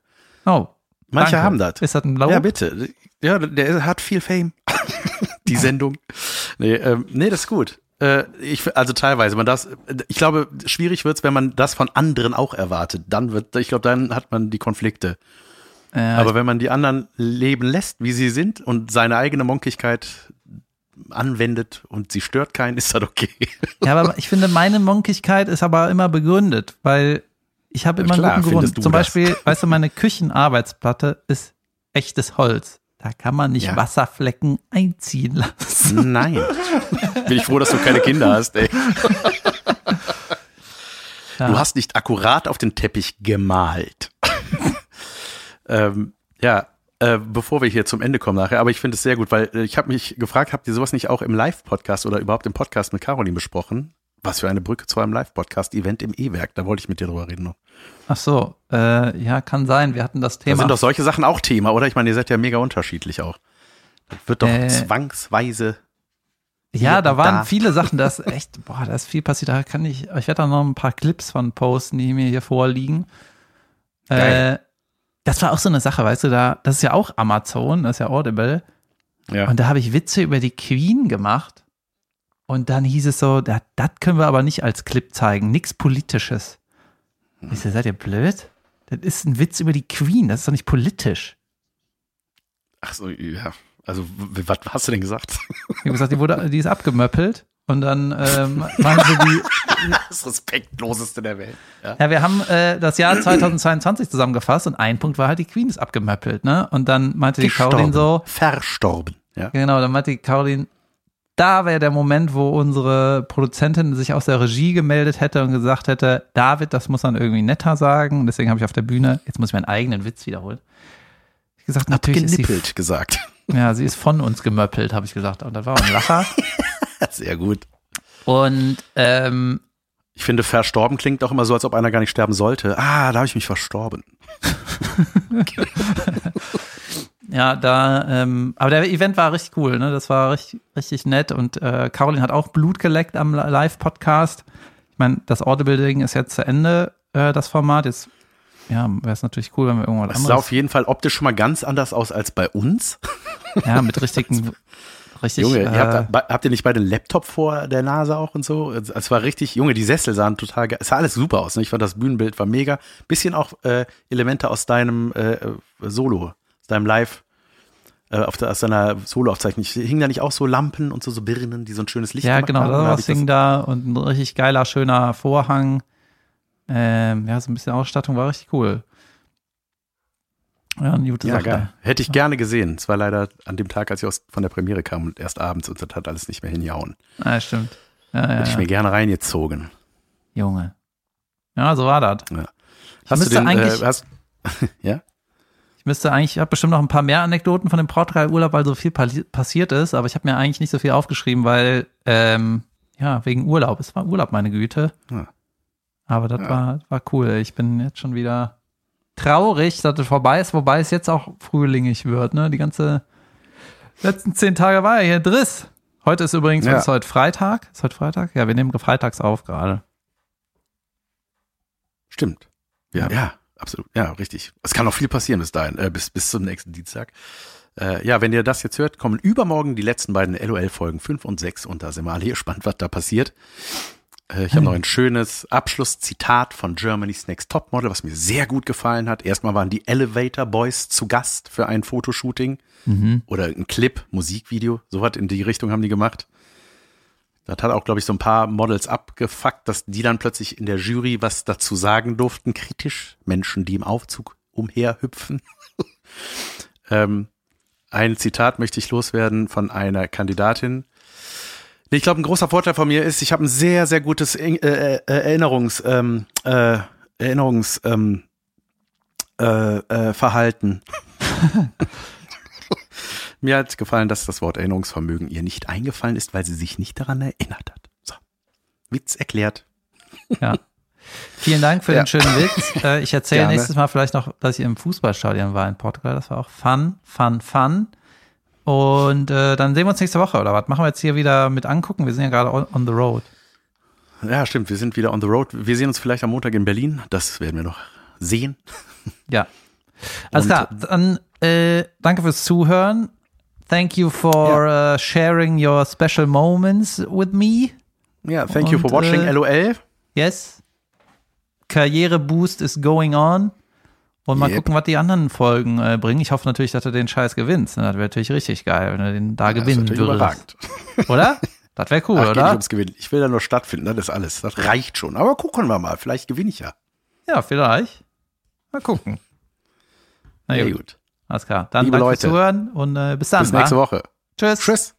Oh. Manche danke. haben das. Ist das ein Lob? Ja, bitte. Ja, der hat viel Fame. Die Sendung. Nee, ähm, nee, das ist gut. Äh, ich, also teilweise, man das, ich glaube, schwierig wird's, wenn man das von anderen auch erwartet. Dann wird, ich glaube, dann hat man die Konflikte. Ja, Aber wenn man die anderen leben lässt, wie sie sind und seine eigene Monkigkeit anwendet und sie stört keinen, ist das okay. Ja, aber ich finde, meine Monkigkeit ist aber immer begründet, weil ich habe Ja, immer klar, einen guten Grund. Zum das. Beispiel, weißt du, meine Küchenarbeitsplatte ist echtes Holz. Da kann man nicht Ja. Wasserflecken einziehen lassen. Nein. Bin ich froh, dass du keine Kinder hast, ey. Ja. Du hast nicht akkurat auf den Teppich gemalt. ähm, ja, äh, bevor wir hier zum Ende kommen nachher, aber ich finde es sehr gut, weil äh, ich habe mich gefragt, habt ihr sowas nicht auch im Live-Podcast oder überhaupt im Podcast mit Caroline besprochen? Was für eine Brücke zu einem Live-Podcast-Event im E-Werk, da wollte ich mit dir drüber reden noch. Ach so, äh, ja, kann sein. Wir hatten das Da Thema. sind doch solche Sachen auch Thema, oder? Ich meine, ihr seid ja mega unterschiedlich auch. Das wird doch Äh, zwangsweise. Ja, da waren da. viele Sachen, das ist echt, boah, da ist viel passiert. Da kann ich, ich werde da noch ein paar Clips von posten, die mir hier vorliegen. Äh, das war auch so eine Sache, weißt du, da, das ist ja auch Amazon, das ist ja Audible. Ja. Und da habe ich Witze über die Queen gemacht. Und dann hieß es so, das können wir aber nicht als Clip zeigen, nichts Politisches. Ich so, seid ihr blöd? Das ist ein Witz über die Queen, das ist doch nicht politisch. Ach so, ja. Also, was hast du denn gesagt? Ich habe gesagt, die, wurde, die ist abgemöppelt. Und dann ähm, machen sie die, Das respektloseste der Welt. Ja. Ja, wir haben äh, das Jahr 2022 zusammengefasst und ein Punkt war halt, die Queen ist abgemöppelt, ne? Und dann meinte die Caroline so, Verstorben. Ja. genau, dann meinte die Caroline, da wäre der Moment, wo unsere Produzentin sich aus der Regie gemeldet hätte und gesagt hätte, David, das muss man irgendwie netter sagen. Und deswegen habe ich auf der Bühne, jetzt muss ich meinen eigenen Witz wiederholen. Ich gesagt, natürlich ist sie, gesagt. ja, sie ist von uns gemöppelt, habe ich gesagt. Und das war auch ein Lacher. Sehr gut. Und ähm, Ich finde, verstorben klingt auch immer so, als ob einer gar nicht sterben sollte. Ah, da habe ich mich verstorben. Ja, da, ähm, aber der Event war richtig cool, ne? Das war richtig, richtig nett und äh, Caroline hat auch Blut geleckt am Live-Podcast. Ich meine, das Audible-Ding ist jetzt zu Ende, äh, das Format. Jetzt, ja, wäre es natürlich cool, wenn wir irgendwas Das sah auf anderes. jeden Fall optisch schon mal ganz anders aus als bei uns. Ja, mit richtigen, richtig. Junge, äh, ihr habt, ba- habt ihr nicht beide einen Laptop vor der Nase auch und so? Es, es war richtig, Junge, die Sessel sahen total geil. Es sah alles super aus. Ne? Ich fand das Bühnenbild war mega. Bisschen auch äh, Elemente aus deinem äh, Solo, deinem Live, äh, auf der, aus deiner Solo-Aufzeichnung, hingen da nicht auch so Lampen und so, so Birnen, die so ein schönes Licht Ja, genau, haben? Oder hab was ich das- hing da und ein richtig geiler, schöner Vorhang. Ähm, ja, so ein bisschen Ausstattung war richtig cool. Ja, eine gute Ja, Sache. geil. Hätte ich gerne gesehen. Es war leider an dem Tag, als ich aus, von der Premiere kam und erst abends und das hat alles nicht mehr hingehauen. Ja, stimmt. Ja, ja, Hätte ich ja. mir gerne reingezogen. Junge. Ja, so war das. Hast du den, eigentlich- äh, hast, ja? Ich müsste eigentlich, ich habe bestimmt noch ein paar mehr Anekdoten von dem Portugal-Urlaub, weil so viel passi- passiert ist, aber ich habe mir eigentlich nicht so viel aufgeschrieben, weil, ähm, ja, wegen Urlaub. Es war Urlaub, meine Güte. Ja. Aber das Ja. war, war cool. Ich bin jetzt schon wieder traurig, dass es vorbei ist, wobei es jetzt auch frühlingig wird, ne? Die ganze letzten zehn Tage war ja hier Driss. Heute ist übrigens, Ja. ist heute Freitag? Ist heute Freitag? Ja, wir nehmen freitags auf gerade. Stimmt. Ja, Ja. Absolut. Ja, richtig. Es kann noch viel passieren bis dahin, äh, bis, bis zum nächsten Dienstag. Äh, ja, wenn ihr das jetzt hört, kommen übermorgen die letzten beiden LOL-Folgen 5 und 6 und da sind wir alle gespannt, was da passiert. Äh, ich habe noch ein schönes Abschlusszitat von Germany's Next Topmodel, was mir sehr gut gefallen hat. Erstmal waren die Elevator Boys zu Gast für ein Fotoshooting Mhm. oder ein Clip, Musikvideo, sowas in die Richtung haben die gemacht. Das hat auch, glaube ich, so ein paar Models abgefuckt, dass die dann plötzlich in der Jury was dazu sagen durften, kritisch. Menschen, die im Aufzug umherhüpfen. ähm, ein Zitat möchte ich loswerden von einer Kandidatin. Ich glaube, ein großer Vorteil von mir ist, ich habe ein sehr, sehr gutes äh, äh, Erinnerungs, ähm, äh, Erinnerungs, ähm, äh, äh. Mir hat gefallen, dass das Wort Erinnerungsvermögen ihr nicht eingefallen ist, weil sie sich nicht daran erinnert hat. So. Witz erklärt. Ja. Vielen Dank für Ja. den schönen Witz. Äh, ich erzähle Gerne. nächstes Mal vielleicht noch, dass ich im Fußballstadion war in Portugal. Das war auch fun, fun, fun. Und äh, dann sehen wir uns nächste Woche, oder was? Machen wir jetzt hier wieder mit angucken? Wir sind ja gerade on, on the road. Ja, stimmt. Wir sind wieder on the road. Wir sehen uns vielleicht am Montag in Berlin. Das werden wir noch sehen. Ja. Alles klar. Dann äh, danke fürs Zuhören. Thank you for uh, sharing your special moments with me. Ja, thank you for Und, watching äh, LOL. Yes. Karriereboost is going on. Und mal Yep. gucken, was die anderen Folgen äh, bringen. Ich hoffe natürlich, dass du den Scheiß gewinnst. Das wäre natürlich richtig geil, wenn du den da Das ist gewinnen natürlich würdest. überragend. Oder? Das wäre cool, Ach, nicht oder? ums Gewinnen. Ich will da nur stattfinden. Das ist alles. Das reicht schon. Aber gucken wir mal. Vielleicht gewinne ich ja. Ja, vielleicht. Mal gucken. Na Sehr gut, gut. Alles klar. Dann Liebe danke fürs Leute. Zuhören und äh, bis dann. Bis nächste wa? Woche. Tschüss. Tschüss.